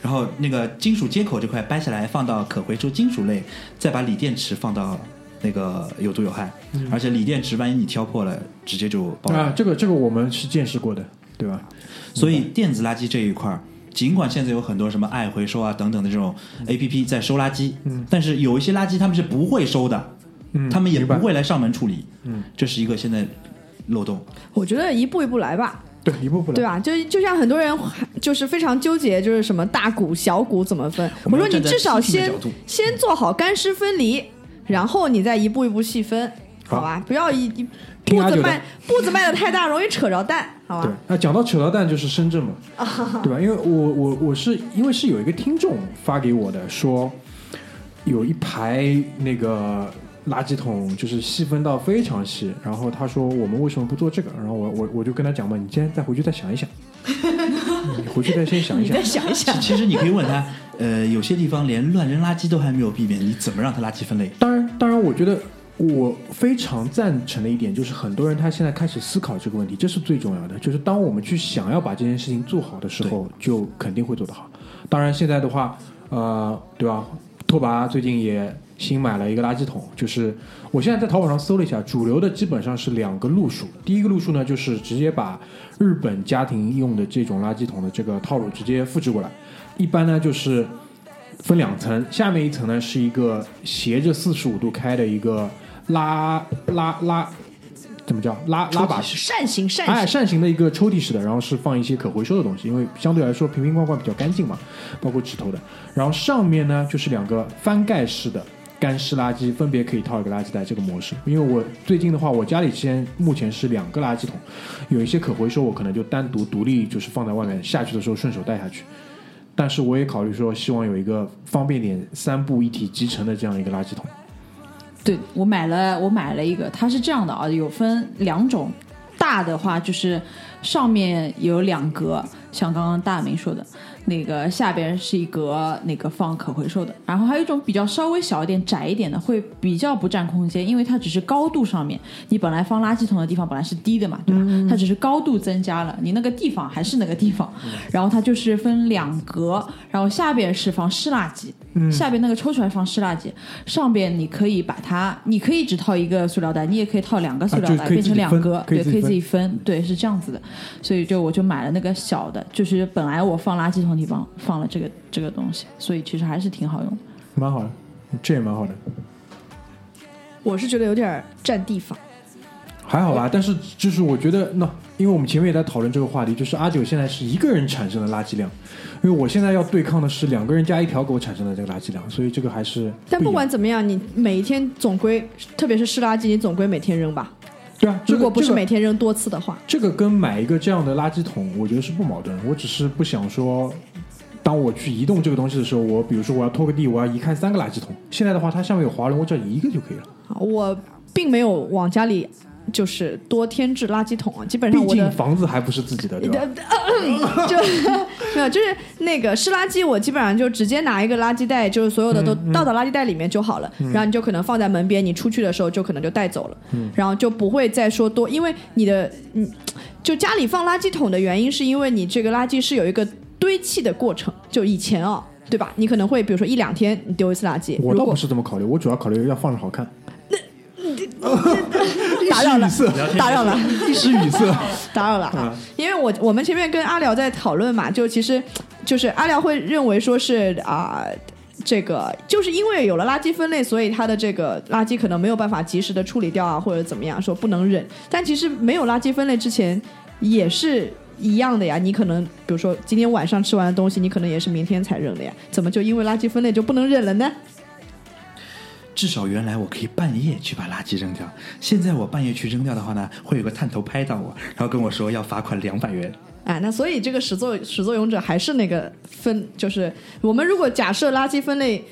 然后那个金属接口这块掰下来放到可回收金属类，再把锂电池放到那个有毒有害。而且锂电池万一你挑破了，直接就爆炸。啊，这个这个我们是见识过的，对吧？所以电子垃圾这一块儿，尽管现在有很多什么爱回收啊等等的这种 A P P 在收垃圾，嗯但是有一些垃圾他们是不会收的，嗯，他们也不会来上门处理，嗯，这是一个现在漏洞。我觉得一步一步来吧，对一步步来对吧？就就像很多人就是非常纠结，就是什么大股小股怎么分？我我说你至少先先做好干湿分离，然后你再一步一步细分，好吧？不要一一步子迈步子迈的太大，容易扯着蛋，好对吧？，那讲到扯着蛋就是深圳嘛，对吧？因为我我我是因为是有一个听众发给我的，说有一排那个垃圾桶就是细分到非常细，然后他说我们为什么不做这个？然后我我我就跟他讲嘛，你今天再回去再想一想，你回去再先想一想再。想一想，其实你可以问他，呃，有些地方连乱扔垃圾都还没有避免，你怎么让他垃圾分类？当然，当然，我觉得我非常赞成的一点就是，很多人他现在开始思考这个问题，这是最重要的。就是当我们去想要把这件事情做好的时候，就肯定会做得好。当然，现在的话，呃，对吧？拓跋最近也新买了一个垃圾桶，就是我现在在淘宝上搜了一下，主流的基本上是两个路数。第一个路数呢，就是直接把日本家庭用的这种垃圾桶的这个套路直接复制过来。一般呢就是分两层，下面一层呢是一个斜着四十五度开的一个拉拉拉，怎么叫拉拉把式？扇形扇哎，形，扇形的一个抽屉式的，然后是放一些可回收的东西，因为相对来说瓶瓶罐罐比较干净嘛，包括纸头的。然后上面呢就是两个翻盖式的干湿垃圾，分别可以套一个垃圾袋这个模式。因为我最近的话，我家里现目前是两个垃圾桶，有一些可回收，我可能就单独独立就是放在外面，下去的时候顺手带下去。但是我也考虑说，希望有一个方便点、三步一体集成的这样一个垃圾桶。对我买了，我买了一个，它是这样的啊，有分两种，大的话就是上面有两格，像刚刚大明说的，那个下边是一格那个放可回收的，然后还有一种比较稍微小一点、窄一点的，会比较不占空间，因为它只是高度上面，你本来放垃圾桶的地方本来是低的嘛，对吧？它只是高度增加了，你那个地方还是那个地方，然后它就是分两格，然后下边是放湿垃圾，下边那个抽出来放湿垃圾，上边你可以把它，你可以只套一个塑料袋，你也可以套两个塑料袋，变成两格，对，可以自己分，对，是这样子的。所以就我就买了那个小的，就是本来我放垃圾桶地方放了这个这个东西，所以其实还是挺好用的。蛮好的，这也蛮好的。我是觉得有点占地方。还好吧，但是就是我觉得，那因为我们前面也在讨论这个话题，就是阿九现在是一个人产生的垃圾量，因为我现在要对抗的是两个人加一条狗产生的这个垃圾量，所以这个还是但不管怎么样，你每一天总归，特别是湿垃圾，你总归每天扔吧。对啊，这个如果不是每天扔多次的话，这个跟买一个这样的垃圾桶，我觉得是不矛盾。我只是不想说，当我去移动这个东西的时候，我比如说我要拖个地，我要移开三个垃圾桶。现在的话，它下面有滑轮，我只要移一个就可以了。啊我并没有往家里就是多添置垃圾桶啊，基本上我的房子还不是自己的，对吧？就没有，就是那个湿垃圾，我基本上就直接拿一个垃圾袋，就是所有的都倒到垃圾袋里面就好了。然后你就可能放在门边，你出去的时候就可能就带走了，然后就不会再说多，因为你的嗯，就家里放垃圾桶的原因，是因为你这个垃圾是有一个堆砌的过程，就以前啊。对吧？你可能会比如说一两天你丢一次垃圾，我倒不是这么考虑，我主要考虑要放着好看。打扰了打扰了，一时语塞。打扰了哈！因为我我们前面跟阿廖在讨论嘛，就其实就是阿廖会认为说是啊、这个就是因为有了垃圾分类，所以它的这个垃圾可能没有办法及时的处理掉啊，或者怎么样，说不能忍。但其实没有垃圾分类之前也是一样的呀，你可能比如说今天晚上吃完的东西，你可能也是明天才扔的呀，怎么就因为垃圾分类就不能忍了呢？至少原来我可以半夜去把垃圾扔掉，现在我半夜去扔掉的话呢，会有个探头拍到我，然后跟我说要罚款两百元。啊，那所以这个始作始作俑者还是那个分，就是我们如果假设垃圾分类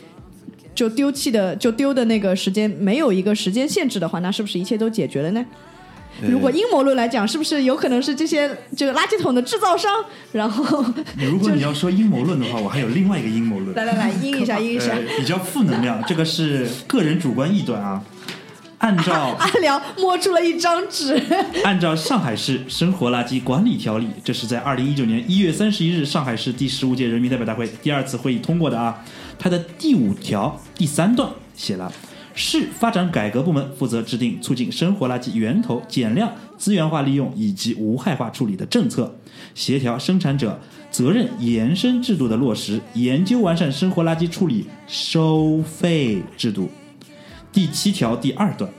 就丢弃的就丢的那个时间没有一个时间限制的话，那是不是一切都解决了呢？如果阴谋论来讲，是不是有可能是这些这个垃圾桶的制造商，然后 如果你要说阴谋论的话，我还有另外一个阴谋论。来来来阴一下阴一下 呃，比较负能量，这个是个人主观臆断啊。按照 阿辽摸出了一张纸，按照上海市生活垃圾管理条例，这是在二零一九年一月三十一日上海市第十五届人民代表大会第二次会议通过的啊。它的第五条第三段写了。市发展改革部门负责制定促进生活垃圾源头减量、资源化利用以及无害化处理的政策，协调生产者责任延伸制度的落实，研究完善生活垃圾处理收费制度。第七条第二段，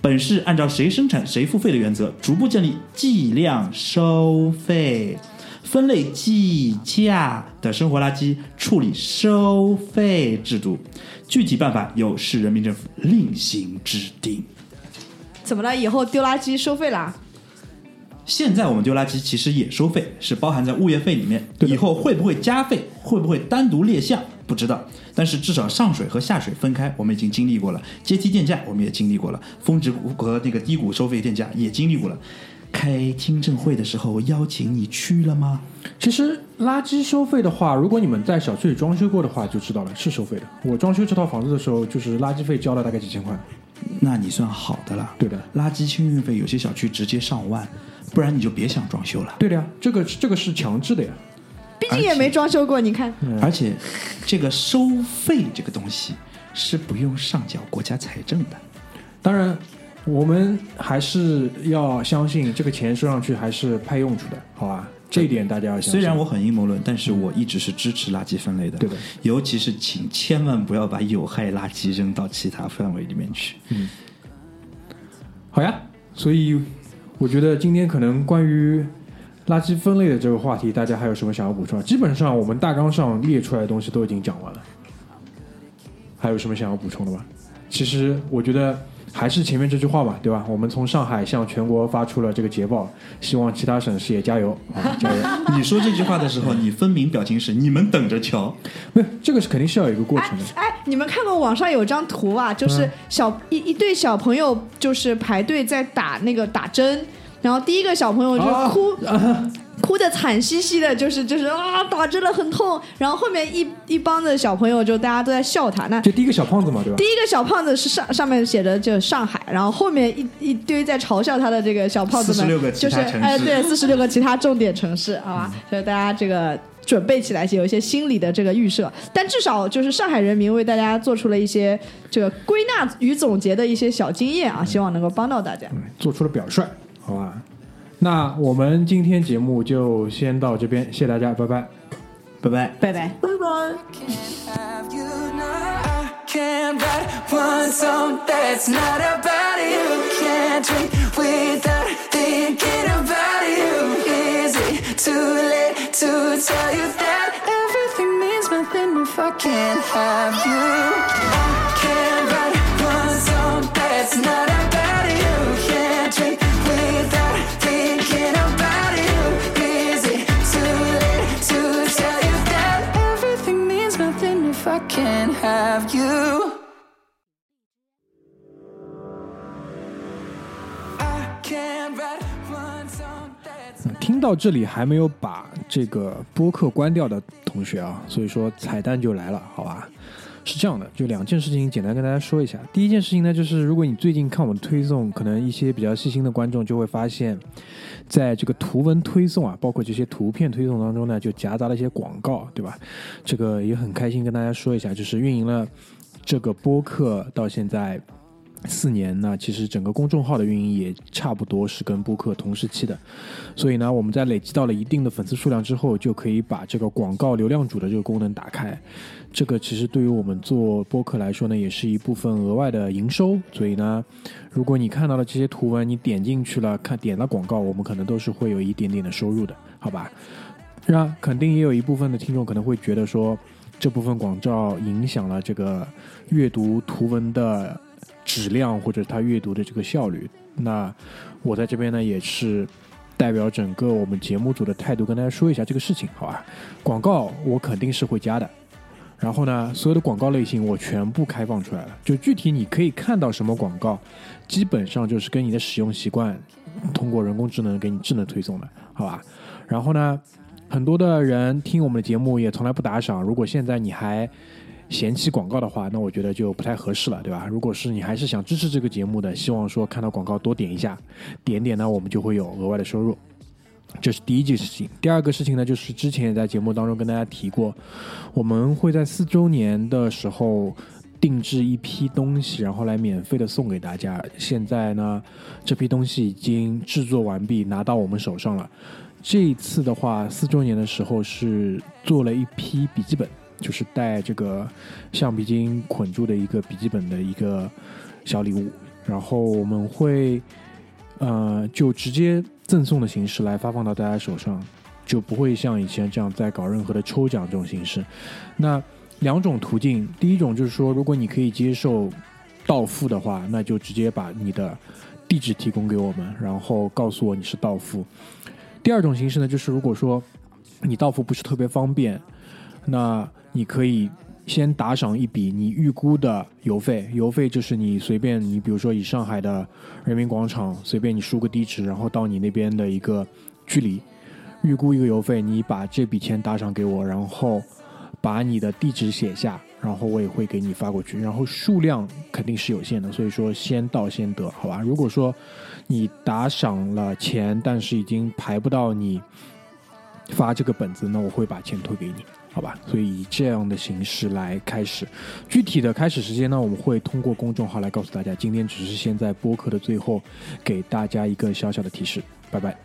本市按照谁生产谁付费的原则，逐步建立计量收费、分类计价的生活垃圾处理收费制度，具体办法由市人民政府另行制定。怎么了？以后丢垃圾收费啦？现在我们丢垃圾其实也收费，是包含在物业费里面。以后会不会加费，会不会单独列项，不知道。但是至少上水和下水分开，我们已经经历过了。阶梯电价我们也经历过了，峰值和那个低谷收费电价也经历过了。开听证会的时候邀请你去了吗？其实垃圾收费的话，如果你们在小区里装修过的话，就知道了是收费的。我装修这套房子的时候，就是垃圾费交了大概几千块。那你算好的了。对的，垃圾清运费有些小区直接上万，不然你就别想装修了。对的呀，这个这个是强制的呀。毕竟也没装修过，你看。而且，这个收费这个东西是不用上缴国家财政的。当然，我们还是要相信这个钱收上去还是派用处的，好吧？这一点大家要相信。虽然我很阴谋论，但是我一直是支持垃圾分类的。对的，尤其是请千万不要把有害垃圾扔到其他范围里面去。嗯好呀，所以我觉得今天可能关于垃圾分类的这个话题，大家还有什么想要补充的？基本上我们大纲上列出来的东西都已经讲完了，还有什么想要补充的吗？其实我觉得还是前面这句话吧，对吧？我们从上海向全国发出了这个捷报，希望其他省市也加油啊，加油！你说这句话的时候，你分明表情是你们等着瞧。没有，这个是肯定是要有一个过程的。哎，你们看过网上有张图啊？就是小、一一对小朋友，就是排队在打那个打针，然后第一个小朋友就啊哭。哭的惨兮兮的，就是就是啊，打针了很痛。然后后面一一帮的小朋友就大家都在笑他。那就第一个小胖子嘛，对吧第？一个小胖子是上上面写着就上海，然后后面一一堆在嘲笑他的这个小胖子们，46个其就是哎对，四十六个其他重点城市，好吧，所以大家这个准备起来，有一些心理的这个预设。但至少就是上海人民为大家做出了一些这个归纳与总结的一些小经验啊，希望能够帮到大家。做出了表率，好吧？那我们今天节目就先到这边，谢谢大家，拜拜。拜拜。拜拜。have you 听到这里还没有把这个播客关掉的同学啊，所以说彩蛋就来了，好吧？是这样的，就两件事情简单跟大家说一下。第一件事情呢，就是如果你最近看我的推送，可能一些比较细心的观众就会发现，在这个图文推送啊，包括这些图片推送当中呢，就夹杂了一些广告，对吧？这个也很开心跟大家说一下，就是运营了这个播客到现在四年呢，其实整个公众号的运营也差不多是跟播客同时期的，所以呢，我们在累积到了一定的粉丝数量之后，就可以把这个广告流量主的这个功能打开。这个其实对于我们做播客来说呢，也是一部分额外的营收。所以呢，如果你看到了这些图文，你点进去了，看点了广告，我们可能都是会有一点点的收入的，好吧？那肯定也有一部分的听众可能会觉得说，这部分广告影响了这个阅读图文的质量或者他阅读的这个效率。那我在这边呢，也是代表整个我们节目组的态度跟大家说一下这个事情，好吧？广告我肯定是会加的。然后呢，所有的广告类型我全部开放出来了。就具体你可以看到什么广告，基本上就是跟你的使用习惯通过人工智能给你智能推送的，好吧？然后呢，很多的人听我们的节目也从来不打赏。如果现在你还嫌弃广告的话，那我觉得就不太合适了，对吧？如果是你还是想支持这个节目的，希望说看到广告多点一下，点点呢，我们就会有额外的收入。这是第一件事情。第二个事情呢，就是之前也在节目当中跟大家提过，我们会在四周年的时候定制一批东西，然后来免费的送给大家。现在呢，这批东西已经制作完毕，拿到我们手上了。这一次的话，四周年的时候是做了一批笔记本，就是带这个橡皮筋捆住的一个笔记本的一个小礼物，然后我们会呃就直接赠送的形式来发放到大家手上，就不会像以前这样再搞任何的抽奖这种形式。那两种途径，第一种就是说，如果你可以接受到付的话，那就直接把你的地址提供给我们，然后告诉我你是到付。第二种形式呢，就是如果说你到付不是特别方便，那你可以先打赏一笔你预估的邮费，邮费就是你随便你比如说以上海的人民广场随便你输个地址，然后到你那边的一个距离，预估一个邮费，你把这笔钱打赏给我，然后把你的地址写下，然后我也会给你发过去，然后数量肯定是有限的，所以说先到先得，好吧？如果说你打赏了钱，但是已经排不到你发这个本子，那我会把钱退给你，好吧？所以以这样的形式来开始，具体的开始时间呢，我们会通过公众号来告诉大家。今天只是先在播客的最后给大家一个小小的提示，拜拜。